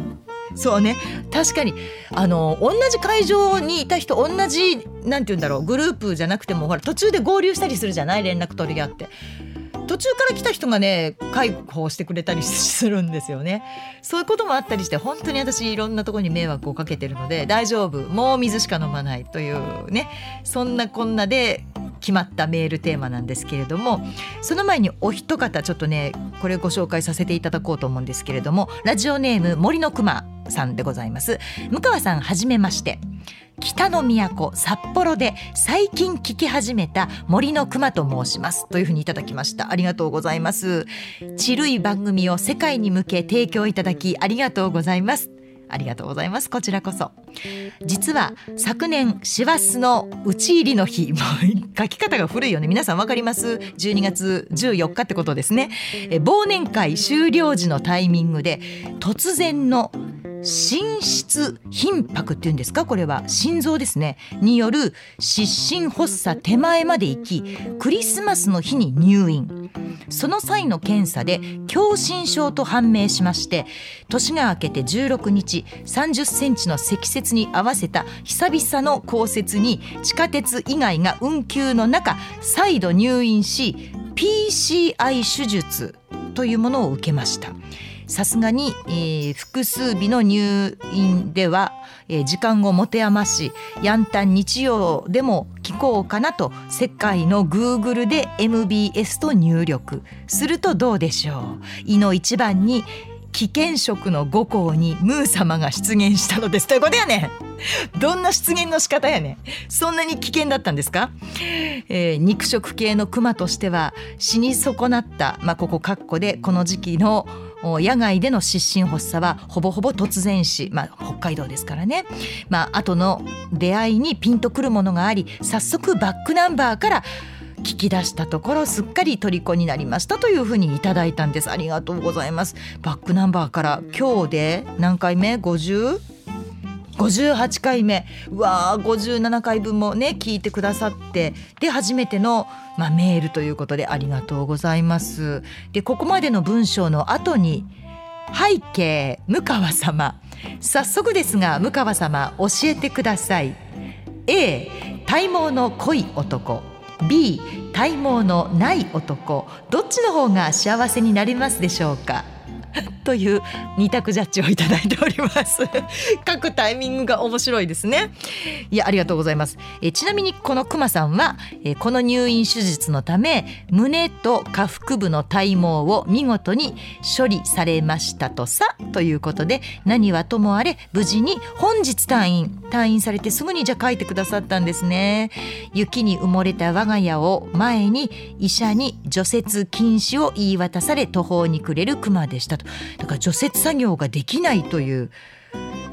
そうね。確かにあの同じ会場にいた人同じなんて言うんだろうグループじゃなくてもほら途中で合流したりするじゃない？連絡取り合って。途中から来た人がね介抱してくれたりするんですよね。そういうこともあったりして本当に私いろんなところに迷惑をかけてるので大丈夫。もう水しか飲まないというね。そんなこんなで決まったメールテーマなんですけれどもその前にお一方ちょっとねこれご紹介させていただこうと思うんですけれどもラジオネーム森のくまさんでございます。向川さんはじめまして。北の都札幌で最近聞き始めた森の熊と申します。というふうにいただきました。ありがとうございます。ちるい番組を世界に向け提供いただきありがとうございます。ありがとうございます。こちらこそ。実は昨年師走の打ち入りの日。(laughs) もう書き方が古いよね。皆さんわかります？12月14日ってことですね。え忘年会終了時のタイミングで突然の心室頻拍っていうんですか？これは。心臓ですね。による失神発作手前まで行きクリスマスの日に入院。その際の検査で狭心症と判明しまして年が明けて16日30センチの積雪に合わせた久々の降雪に地下鉄以外が運休の中再度入院し PCI 手術というものを受けました。さすがに、えー複数日の入院では、えー時間を持て余しヤンタン日曜でも聞こうかなと世界の Google で MBS と入力するとどうでしょう？胃の一番に危険食の5項にムー様が出現したのです。ということやね。どんな出現の仕方やね。そんなに危険だったんですか、えー肉食系のクマとしては死に損なった、まあ、ここ括弧でこの時期の野外での失神発作はほぼほぼ突然死、まあ、北海道ですからね、まあ後の出会いにピンとくるものがあり早速バックナンバーから聞き出したところすっかり虜になりましたというふうにいただいたんです。ありがとうございます。バックナンバーから今日で何回目？50? 58回目。うわー57回分もね聞いてくださって。で初めての、まあ、メールということでありがとうございます。でここまでの文章の後に背景向川様。早速ですが向川様教えてください。A 体毛の濃い男 B 体毛のない男。どっちの方が幸せになりますでしょうか？(laughs) という二択ジャッジをいただいております。(laughs) 各タイミングが面白いですね。いやありがとうございます。えちなみにこのくまさんはえこの入院手術のため胸と下腹部の体毛を見事に処理されましたとさということで何はともあれ無事に本日退院退院されてすぐにじゃ書いてくださったんですね。雪に埋もれた我が家を前に医者に除雪禁止を言い渡され途方に暮れる熊でしたと。だから除雪作業ができないという、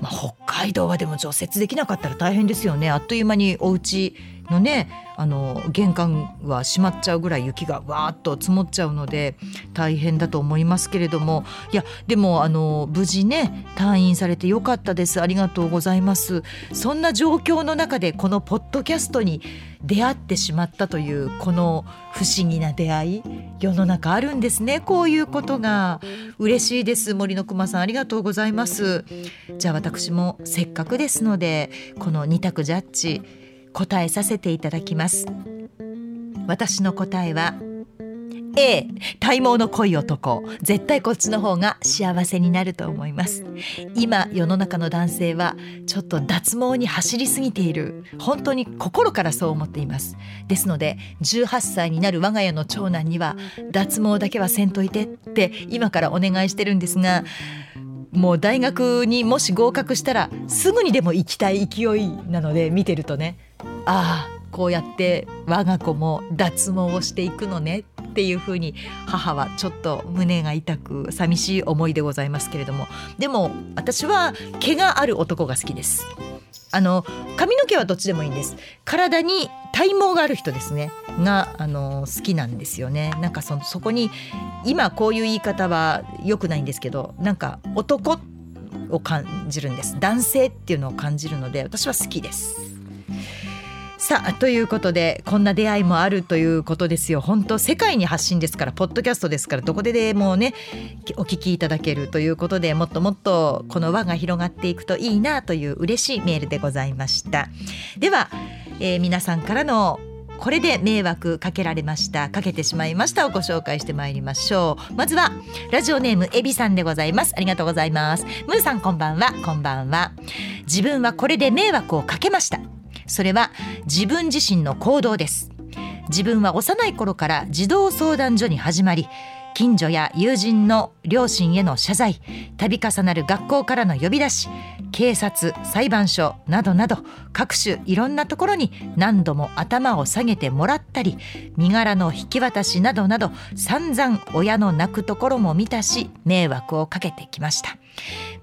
まあ、北海道はでも除雪できなかったら大変ですよね。あっという間にお家のねあの玄関は閉まっちゃうぐらい雪がわーっと積もっちゃうので大変だと思いますけれども。いやでもあの無事ね退院されてよかったです。ありがとうございます。そんな状況の中でこのポッドキャストに出会ってしまったというこの不思議な出会い世の中あるんですね。こういうことが。嬉しいです。森の熊さんありがとうございます。じゃあ私もせっかくですのでこの二択ジャッジ答えさせていただきます。私の答えは A 体毛の濃い男。絶対こっちの方が幸せになると思います。今世の中の男性はちょっと脱毛に走りすぎている。本当に心からそう思っています。ですので18歳になる我が家の長男には脱毛だけはせんといてって今からお願いしてるんですがもう大学にもし合格したらすぐにでも行きたい勢いなので見てるとねああこうやって我が子も脱毛をしていくのねっていうふうに母はちょっと胸が痛く寂しい思いでございますけれどもでも私は毛がある男が好きです。あの髪の毛はどっちでもいいんです。体に体毛がある人ですね。があの好きなんですよね。なんかそそこに今こういう言い方は良くないんですけどなんか男を感じるんです。男性っていうのを感じるので私は好きです。さあということでこんな出会いもあるということですよ。本当世界に発信ですからポッドキャストですからどこででもねお聞きいただけるということでもっともっとこの輪が広がっていくといいなという嬉しいメールでございました。では、えー皆さんからのこれで迷惑かけられました。かけてしまいましたをご紹介してまいりましょう。まずはラジオネームエビさんでございます。ありがとうございます。ムーさんこんばんは。こんばんは。自分はこれで迷惑をかけました。それは自分自身の行動です。自分は幼い頃から児童相談所に始まり近所や友人の両親への謝罪度重なる学校からの呼び出し警察裁判所などなど各種いろんなところに何度も頭を下げてもらったり身柄の引き渡しなどなど散々親の泣くところも見たし迷惑をかけてきました。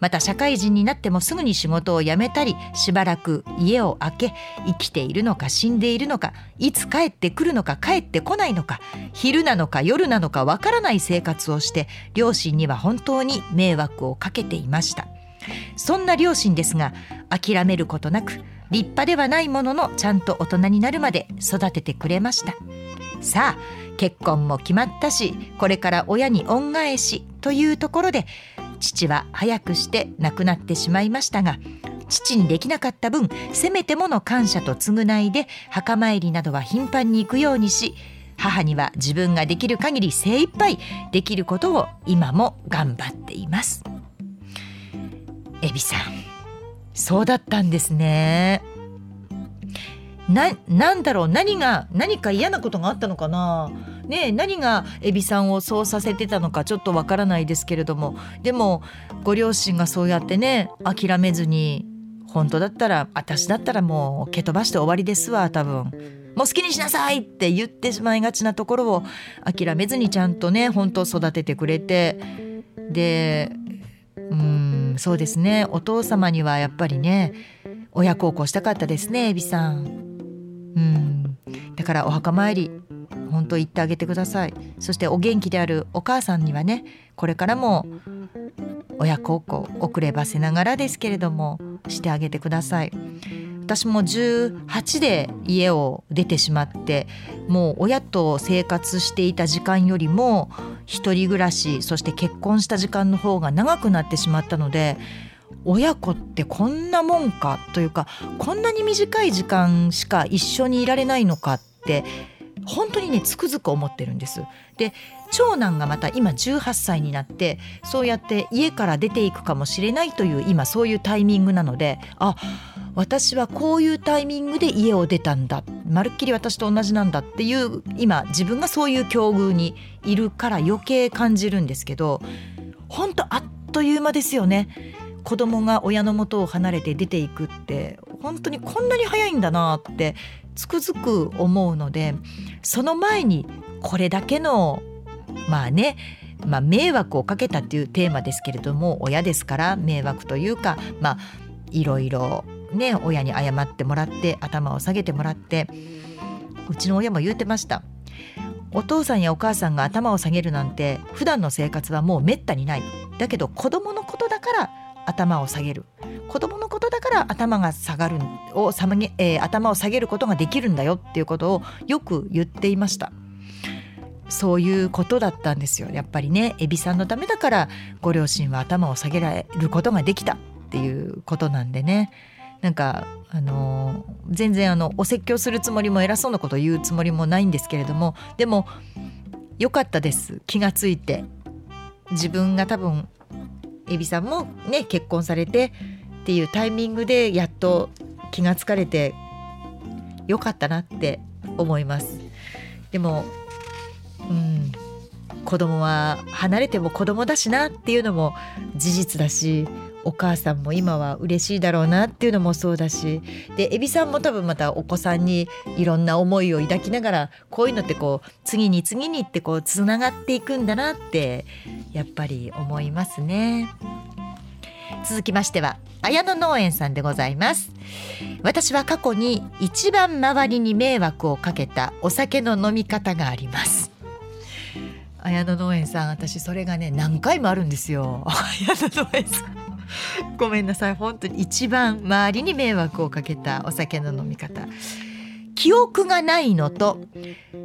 また社会人になってもすぐに仕事を辞めたりしばらく家を空け生きているのか死んでいるのかいつ帰ってくるのか帰ってこないのか昼なのか夜なのかわからない生活をして両親には本当に迷惑をかけていました。そんな両親ですが諦めることなく立派ではないもののちゃんと大人になるまで育ててくれました。さあ結婚も決まったしこれから親に恩返しというところで父は早くして亡くなってしまいましたが父にできなかった分せめてもの感謝と償いで墓参りなどは頻繁に行くようにし母には自分ができる限り精一杯できることを今も頑張っています。エビさんそうだったんですね。ななんだろう？何が何か嫌なことがあったのかな？ね何がエビさんをそうさせてたのかちょっとわからないですけれども。でもご両親がそうやってね諦めずに本当だったら私だったらもう蹴飛ばして終わりですわ多分。もう好きにしなさいって言ってしまいがちなところを諦めずにちゃんとね本当育ててくれて。でうんそうですね。お父様にはやっぱりね親孝行したかったですねエビさん。うん。だからお墓参り本当行ってあげてください。そしてお元気であるお母さんにはねこれからも親孝行遅ればせながらですけれどもしてあげてください。私も18で家を出てしまってもう親と生活していた時間よりも一人暮らしそして結婚した時間の方が長くなってしまったので親子ってこんなもんかというかこんなに短い時間しか一緒にいられないのかって本当にねつくづく思ってるんです。で長男がまた今18歳になってそうやって家から出ていくかもしれないという今そういうタイミングなのであ私はこういうタイミングで家を出たんだまるっきり私と同じなんだっていう今自分がそういう境遇にいるから余計感じるんですけど本当あっという間ですよね。子供が親の元を離れて出ていくって本当にこんなに早いんだなってつくづく思うのでその前にこれだけのまあねまあ、迷惑をかけたっていうテーマですけれども親ですから迷惑というかまあいろいろね親に謝ってもらって頭を下げてもらってうちの親も言うてました。お父さんやお母さんが頭を下げるなんて普段の生活はもうめったにない。だけど子供のことだから頭を下げる。子供のことだから頭が下がるを下げ、えー、頭を下げることができるんだよっていうことをよく言っていました。そういうことだったんですよ。やっぱりねエビさんのためだからご両親は頭を下げられることができたっていうことなんでね。なんかあのー、全然あのお説教するつもりも偉そうなこと言うつもりもないんですけれどもでも良かったです。気がついて。自分が多分エビさんもね結婚されてっていうタイミングでやっと気がつかれてよかったなって思いますでもうん子供は離れても子供だしなっていうのも事実だしお母さんも今は嬉しいだろうなっていうのもそうだしでエビさんも多分またお子さんにいろんな思いを抱きながらこういうのってこう次に次にってこうつながっていくんだなってやっぱり思いますね。続きましては綾野農園さんでございます。私は過去に一番周りに迷惑をかけたお酒の飲み方があります。綾野農園さん私それがね何回もあるんですよ。(laughs) 綾野農園さん。ごめんなさい。本当に一番周りに迷惑をかけたお酒の飲み方。記憶がないのと、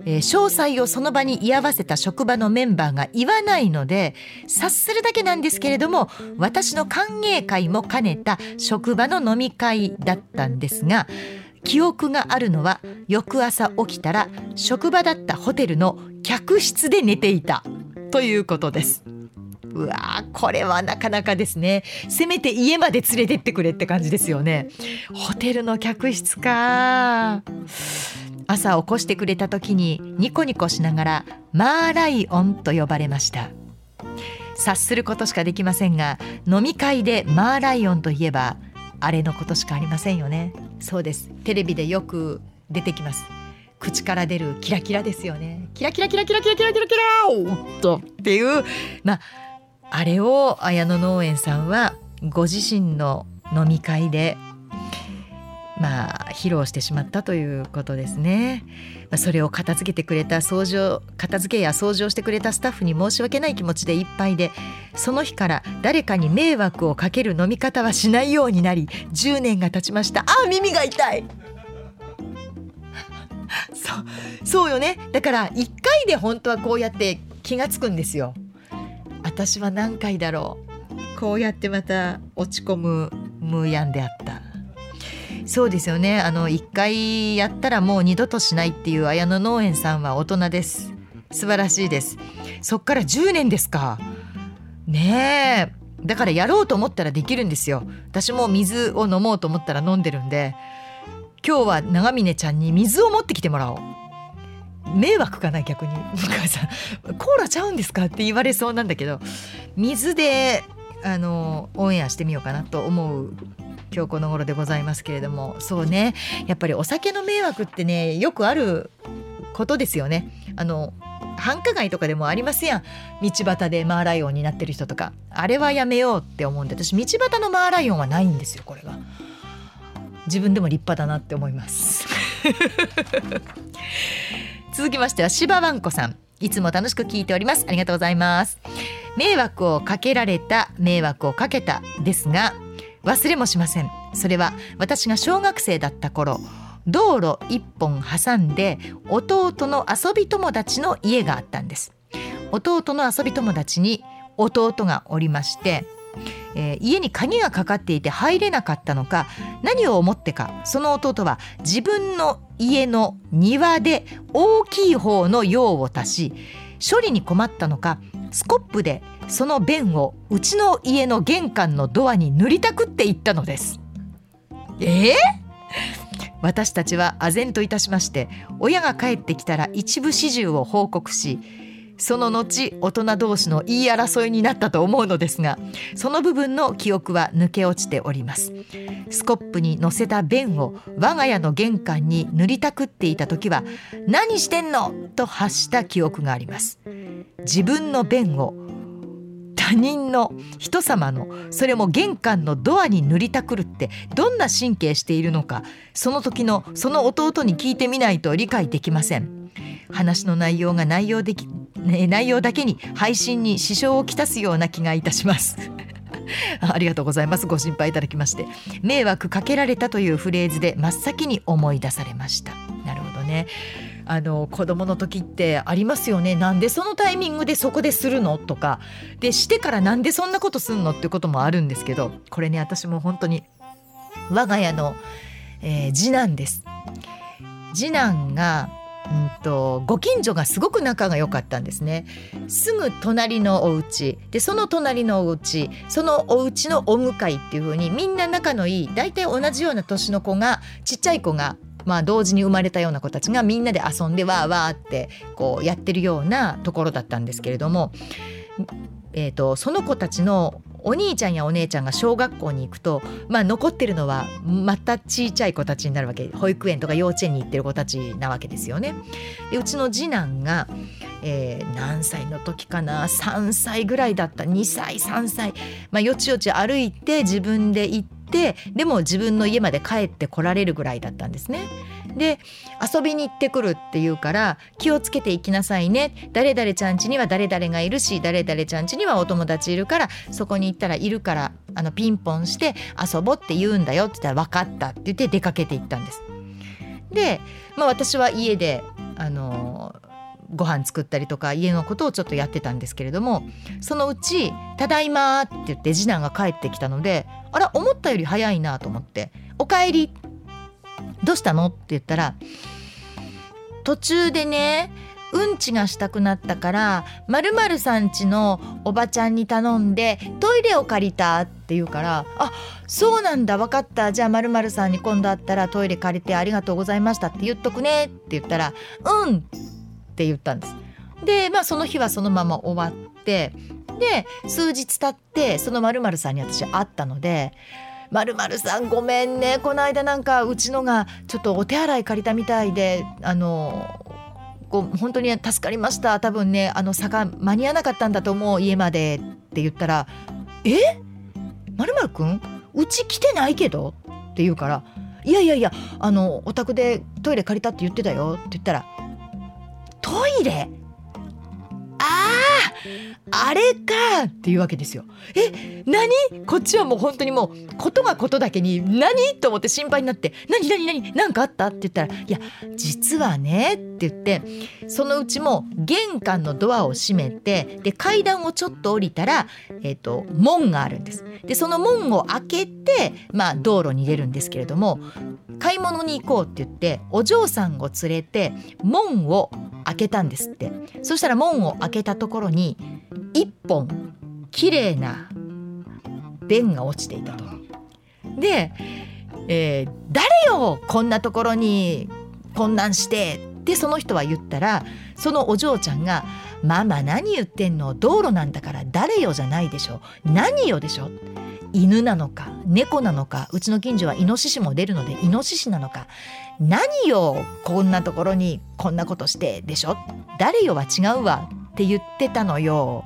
えー、詳細をその場に居合わせた職場のメンバーが言わないので察するだけなんですけれども私の歓迎会も兼ねた職場の飲み会だったんですが記憶があるのは翌朝起きたら職場だったホテルの客室で寝ていたということです。うわこれはなかなかですね。せめて家まで連れてってくれって感じですよね。ホテルの客室か。朝起こしてくれた時にニコニコしながらマーライオンと呼ばれました。察することしかできませんが飲み会でマーライオンといえばあれのことしかありませんよね。そうです。テレビでよく出てきます。口から出るキラキラですよね。キラキラキラキラキラキラキラキラおっと。っていうまああれを綾野農園さんはご自身の飲み会でまあ披露してしまったということですね。まあそれを片付けてくれた掃除を片付けや掃除をしてくれたスタッフに申し訳ない気持ちでいっぱいでその日から誰かに迷惑をかける飲み方はしないようになり10年が経ちました。あ耳が痛い。(laughs) そうそうよね。だから1回で本当はこうやって気が付くんですよ。私は何回だろう。こうやってまた落ち込むムーヤンであった。そうですよね。あの一回やったらもう二度としないっていう綾野農園さんは大人です。素晴らしいです。そっから10年ですか。ねえ。だからやろうと思ったらできるんですよ。私も水を飲もうと思ったら飲んでるんで。今日は長峰ちゃんに水を持ってきてもらおう。迷惑かな逆に「(laughs) 向井さんコーラちゃうんですか?」って言われそうなんだけど水であのオンエアしてみようかなと思う今日この頃でございますけれども。そうね。やっぱりお酒の迷惑ってねよくあることですよね。あの繁華街とかでもありますやん。道端でマーライオンになってる人とか。あれはやめようって思うんで私道端のマーライオンはないんですよこれが。自分でも立派だなって思います。(laughs) 続きましては芝わんこさん。いつも楽しく聞いております。ありがとうございます。迷惑をかけられた迷惑をかけたですが忘れもしません。それは私が小学生だった頃道路一本挟んで弟の遊び友達の家があったんです。弟の遊び友達に弟がおりまして、えー家に鍵がかかっていて入れなかったのか何を思ってかその弟は自分の家の庭で大きい方の用を足し処理に困ったのかスコップでその便をうちの家の玄関のドアに塗りたくっていったのです。えー？私たちは唖然といたしまして親が帰ってきたら一部始終を報告しその後大人同士の言い争いになったと思うのですがその部分の記憶は抜け落ちておりますスコップに乗せた便を我が家の玄関に塗りたくっていた時は「何してんの!」と発した記憶があります自分の便を他人の人様のそれも玄関のドアに塗りたくるってどんな神経しているのかその時のその弟に聞いてみないと理解できません話の内容が内容でき、ね内容だけに配信に支障をきたすような気がいたします。(laughs) ありがとうございます。ご心配いただきまして。迷惑かけられたというフレーズで真っ先に思い出されました。なるほどね。あの子供の時ってありますよね。なんでそのタイミングでそこでするの？とか。でしてからなんでそんなことすんの？ってこともあるんですけど。これね私も本当に我が家の、えー次男です。次男がうんとご近所がすごく仲が良かったんですね。すぐ隣のお家。でその隣のお家そのお家のお向かいっていう風にみんな仲のいい大体同じような年の子がちっちゃい子がまあ同時に生まれたような子たちがみんなで遊んでわーわーってこうやってるようなところだったんですけれども、えー、とその子たちのお兄ちゃんやお姉ちゃんが小学校に行くと、まあ、残ってるのはまた小さい子たちになるわけ。保育園とか幼稚園に行ってる子たちなわけですよね。でうちの次男が、えー何歳の時かな？3歳ぐらいだった。2歳3歳、まあ、よちよち歩いて自分で行ってでも自分の家まで帰ってこられるぐらいだったんですね。で遊びに行ってくるって言うから気をつけて行きなさいね誰々ちゃん家には誰々がいるし誰々ちゃん家にはお友達いるからそこに行ったらいるからあのピンポンして遊ぼうって言うんだよって言ったら分かったって言って出かけて行ったんです。で、まあ、私は家であのご飯作ったりとか家のことをちょっとやってたんですけれどもそのうち「ただいま」って言って次男が帰ってきたのであら思ったより早いなと思って「おかえり」どうしたの？って言ったら途中でねうんちがしたくなったからまるまるさんちのおばちゃんに頼んでトイレを借りたって言うからあそうなんだ分かった。じゃあまるまるさんに今度会ったらトイレ借りてありがとうございましたって言っとくねって言ったらうんって言ったんです。でまあその日はそのまま終わってで数日経ってそのまるさんに私会ったので「まるまるさんごめんね。この間なんかうちのがちょっとお手洗い借りたみたいであのこう本当に助かりました。多分ねあの坂間に合わなかったんだと思う家まで」って言ったら「え？まるまるくん？うち来てないけど?」って言うから「いやいやいやあのお宅でトイレ借りたって言ってたよ」って言ったら「トイレ？あああれかっていうわけですよ。え何？こっちはもう本当にもうことがことだけに何？と思って心配になって「何？何？何？何かあった?」って言ったら「いや実はね」って言ってそのうちも玄関のドアを閉めてで階段をちょっと降りたら、えー、と門があるんです。でその門を開けて、まあ、道路に出るんですけれども買い物に行こうって言ってお嬢さんを連れて門を開けたんですって。そしたら門を開けたところに一本綺麗な便が落ちていたと。で、えー誰よこんなところにこんなんしてってその人は言ったらそのお嬢ちゃんが「ママ何言ってんの？道路なんだから誰よじゃないでしょ？何よでしょ」犬なのか猫なのかうちの近所はイノシシも出るのでイノシシなのか何よこんなところにこんなことしてでしょ？誰よは違うわ。って言ってたのよ。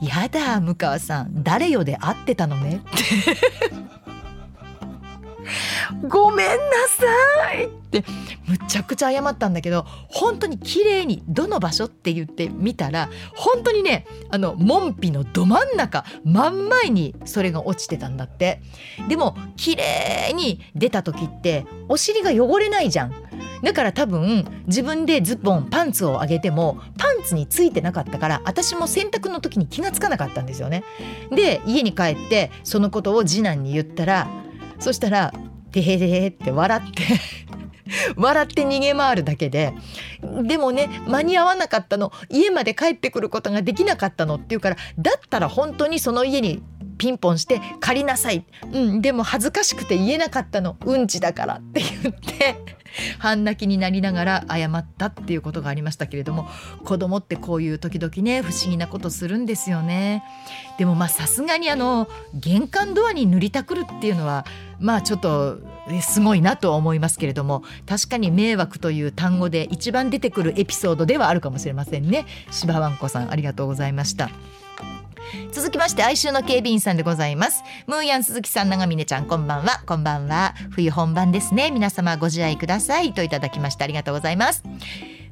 やだ向川さん。誰よで会ってたのね？って。ごめんなさい。って。むちゃくちゃ謝ったんだけど本当に綺麗にどの場所って言ってみたら本当にねあの門扉のど真ん中真ん前にそれが落ちてたんだって。でも綺麗に出た時ってお尻が汚れないじゃん。だから多分自分でズボンパンツを上げてもパンツについてなかったから私も洗濯の時に気がつかなかったんですよね。で家に帰ってそのことを次男に言ったらそしたら「てへへへ」って笑って (laughs) 笑って逃げ回るだけででもね間に合わなかったの。家まで帰ってくることができなかったのって言うからだったら本当にその家にピンポンして借りなさい、うん、でも恥ずかしくて言えなかったの。うんちだからって言って半泣きになりながら謝ったっていうことがありましたけれども子供ってこういう時々ね不思議なことするんですよね。でもまあさすがにあの玄関ドアに塗りたくるっていうのはまあちょっとすごいなとは思いますけれども確かに迷惑という単語で一番出てくるエピソードではあるかもしれませんね。柴わんこさんありがとうございました。続きまして哀愁の警備員さんでございます。ムーヤン鈴木さん長峰ちゃんこんばんは。こんばんは。冬本番ですね。皆様ご自愛ください。といただきましてありがとうございます。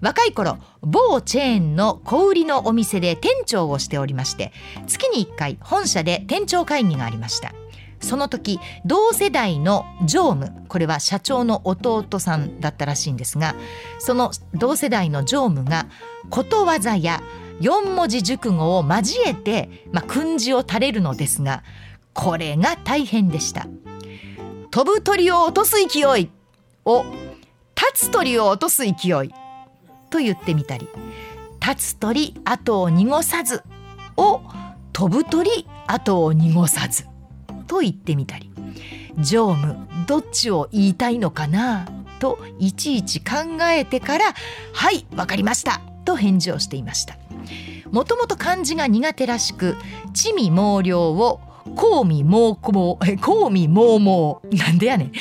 若い頃某チェーンの小売りのお店で店長をしておりまして月に1回本社で店長会議がありました。その時同世代の常務これは社長の弟さんだったらしいんですがその同世代の常務がことわざや4文字熟語を交えて、まあ、訓示を垂れるのですがこれが大変でした。飛ぶ鳥を落とす勢いを立つ鳥を落とす勢いと言ってみたり立つ鳥後を濁さずを飛ぶ鳥後を濁さずと言ってみたり常務どっちを言いたいのかなといちいち考えてから「はいわかりました」と返事をしていました。もともと漢字が苦手らしく地味猛量を公味猛猛公味猛猛なんでやねん。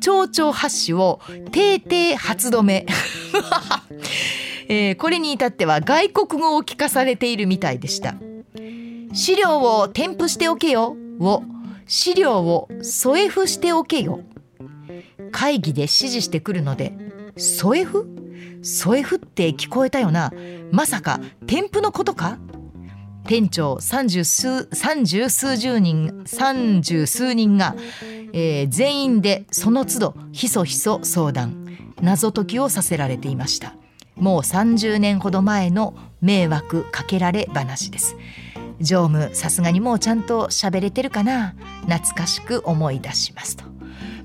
蝶々発子を定定発止め。(laughs) えー、これに至っては外国語を聞かされているみたいでした。資料を添付しておけよを資料を添え付しておけよ。会議で指示してくるので添え付？添え付って聞こえたよな。まさか添付のことか？店長三十数三十数十人三十数人が、えー、全員でその都度ひそひそ相談。謎解きをさせられていました。もう30年ほど前の迷惑かけられ話です。常務さすがにもうちゃんと喋れてるかな？懐かしく思い出しますと。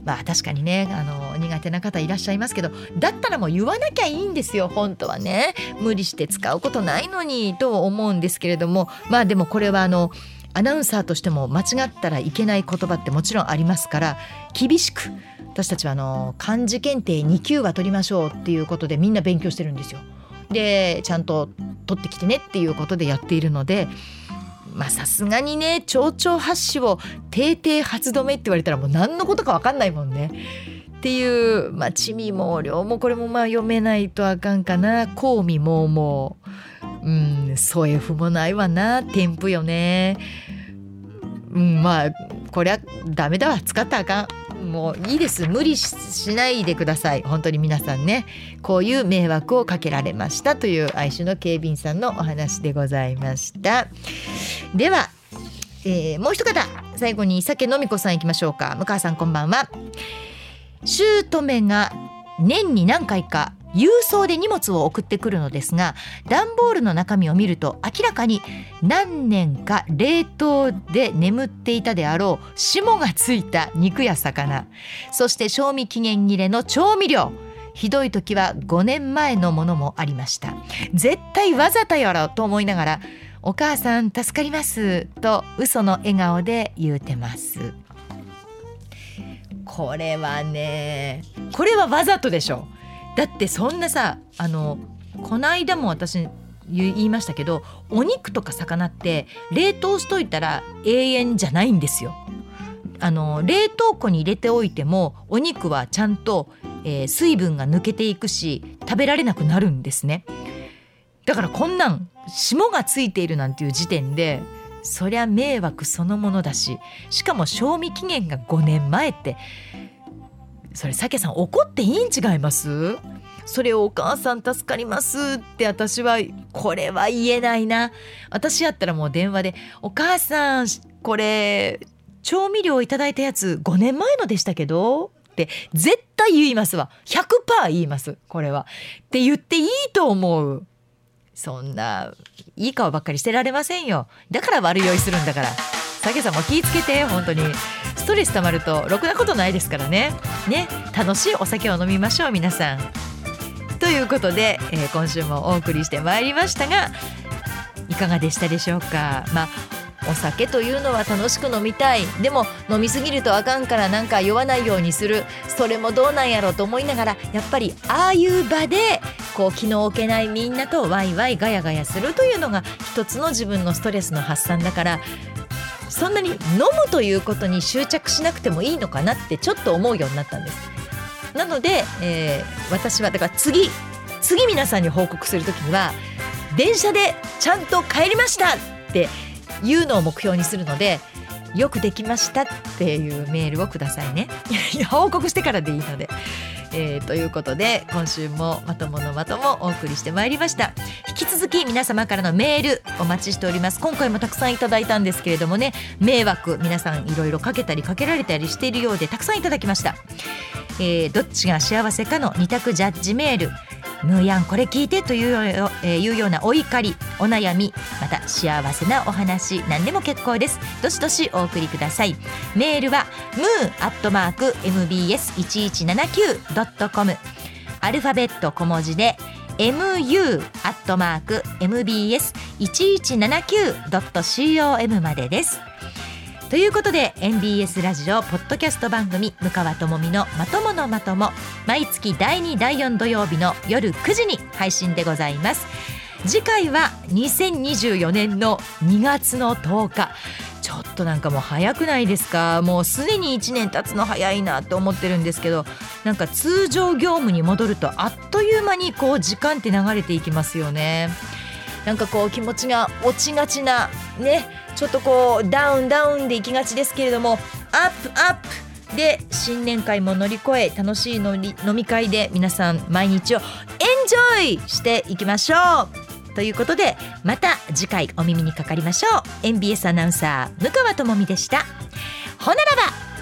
まあ確かにねあの苦手な方いらっしゃいますけどだったらもう言わなきゃいいんですよ本当はね無理して使うことないのにと思うんですけれどもまあでもこれはあのアナウンサーとしても間違ったらいけない言葉ってもちろんありますから厳しく私たちはあの漢字検定2級は取りましょうっていうことでみんな勉強してるんですよ。でちゃんと取ってきてねっていうことでやっているのでまあさすがにね蝶々発子を定定発止めって言われたらもう何のことか分かんないもんね。っていうまあ地味も量もこれもまあ読めないとあかんかな公味ももうん添え不もないわな添付よね。うんまあこりゃダメだわ使ったらあかん。もういいです。無理しないでください。本当に皆さんね。こういう迷惑をかけられましたという愛種の警備員さんのお話でございました。では、えー、もう一方最後に酒のみこさんいきましょうか。向川さんこんばんは。姑が年に何回か郵送で荷物を送ってくるのですが段ボールの中身を見ると明らかに何年か冷凍で眠っていたであろう霜がついた肉や魚そして賞味期限切れの調味料ひどい時は5年前のものもありました。絶対わざとやろと思いながらお母さん助かりますと嘘の笑顔で言うてます。これはねこれはわざとでしょだってそんなさあのこの間も私言いましたけどお肉とか魚って冷凍しといたら永遠じゃないんですよ。あの冷凍庫に入れておいてもお肉はちゃんと、えー、水分が抜けていくし食べられなくなるんですね。だからこんなん霜がついているなんていう時点でそりゃ迷惑そのものだししかも賞味期限が5年前ってそれさけさん怒っていいん違います？それをお母さん助かりますって私はこれは言えないな。私やったらもう電話で「お母さんこれ調味料いただいたやつ5年前のでしたけど」って絶対言いますわ。100%言いますこれは。って言っていいと思う。そんないい顔ばっかりしてられませんよ。だから悪酔いするんだから。さけさんも気ぃつけて本当に。ストレス溜まるとろくなことないですからね。ね。楽しいお酒を飲みましょう皆さん。ということで、えー今週もお送りしてまいりましたがいかがでしたでしょうか。まあお酒というのは楽しく飲みたい。でも飲みすぎるとあかんからなんか酔わないようにする。それもどうなんやろうと思いながらやっぱりああいう場でこう気の置けないみんなとワイワイガヤガヤするというのが一つの自分のストレスの発散だからそんなに飲むということに執着しなくてもいいのかなってちょっと思うようになったんです。なので、えー私はだから次次皆さんに報告する時には電車でちゃんと帰りましたっていうのを目標にするのでよくできましたっていうメールをくださいね報告してからでいいので、えーということで今週もまとものまともお送りしてまいりました。引き続き皆様からのメールお待ちしております。今回もたくさんいただいたんですけれどもね迷惑皆さんいろいろかけたりかけられたりしているようでたくさんいただきました。えーどっちが幸せかの二択ジャッジメール。ムーヤンこれ聞いてというよ,、えーいうようなお怒りお悩みまた幸せなお話何でも結構です。どしどしお送りください。メールはムーアットマーク mbs1179.com アルファベット小文字で mu アットマーク mbs1179.com までです。ということで MBS ラジオポッドキャスト番組向川智美のまとものまとも毎月第2第4土曜日の夜9時に配信でございます。次回は2024年の2月の10日。ちょっとなんかもう早くないですか？もうすでに1年経つの早いなと思ってるんですけどなんか通常業務に戻るとあっという間にこう時間って流れていきますよね。なんかこう気持ちが落ちがちなねちょっとこうダウンダウンでいきがちですけれどもアップアップで新年会も乗り越え楽しいのり飲み会で皆さん毎日をエンジョイしていきましょう。ということでまた次回お耳にかかりましょう。MBS アナウンサー向川智美でした。ほならば。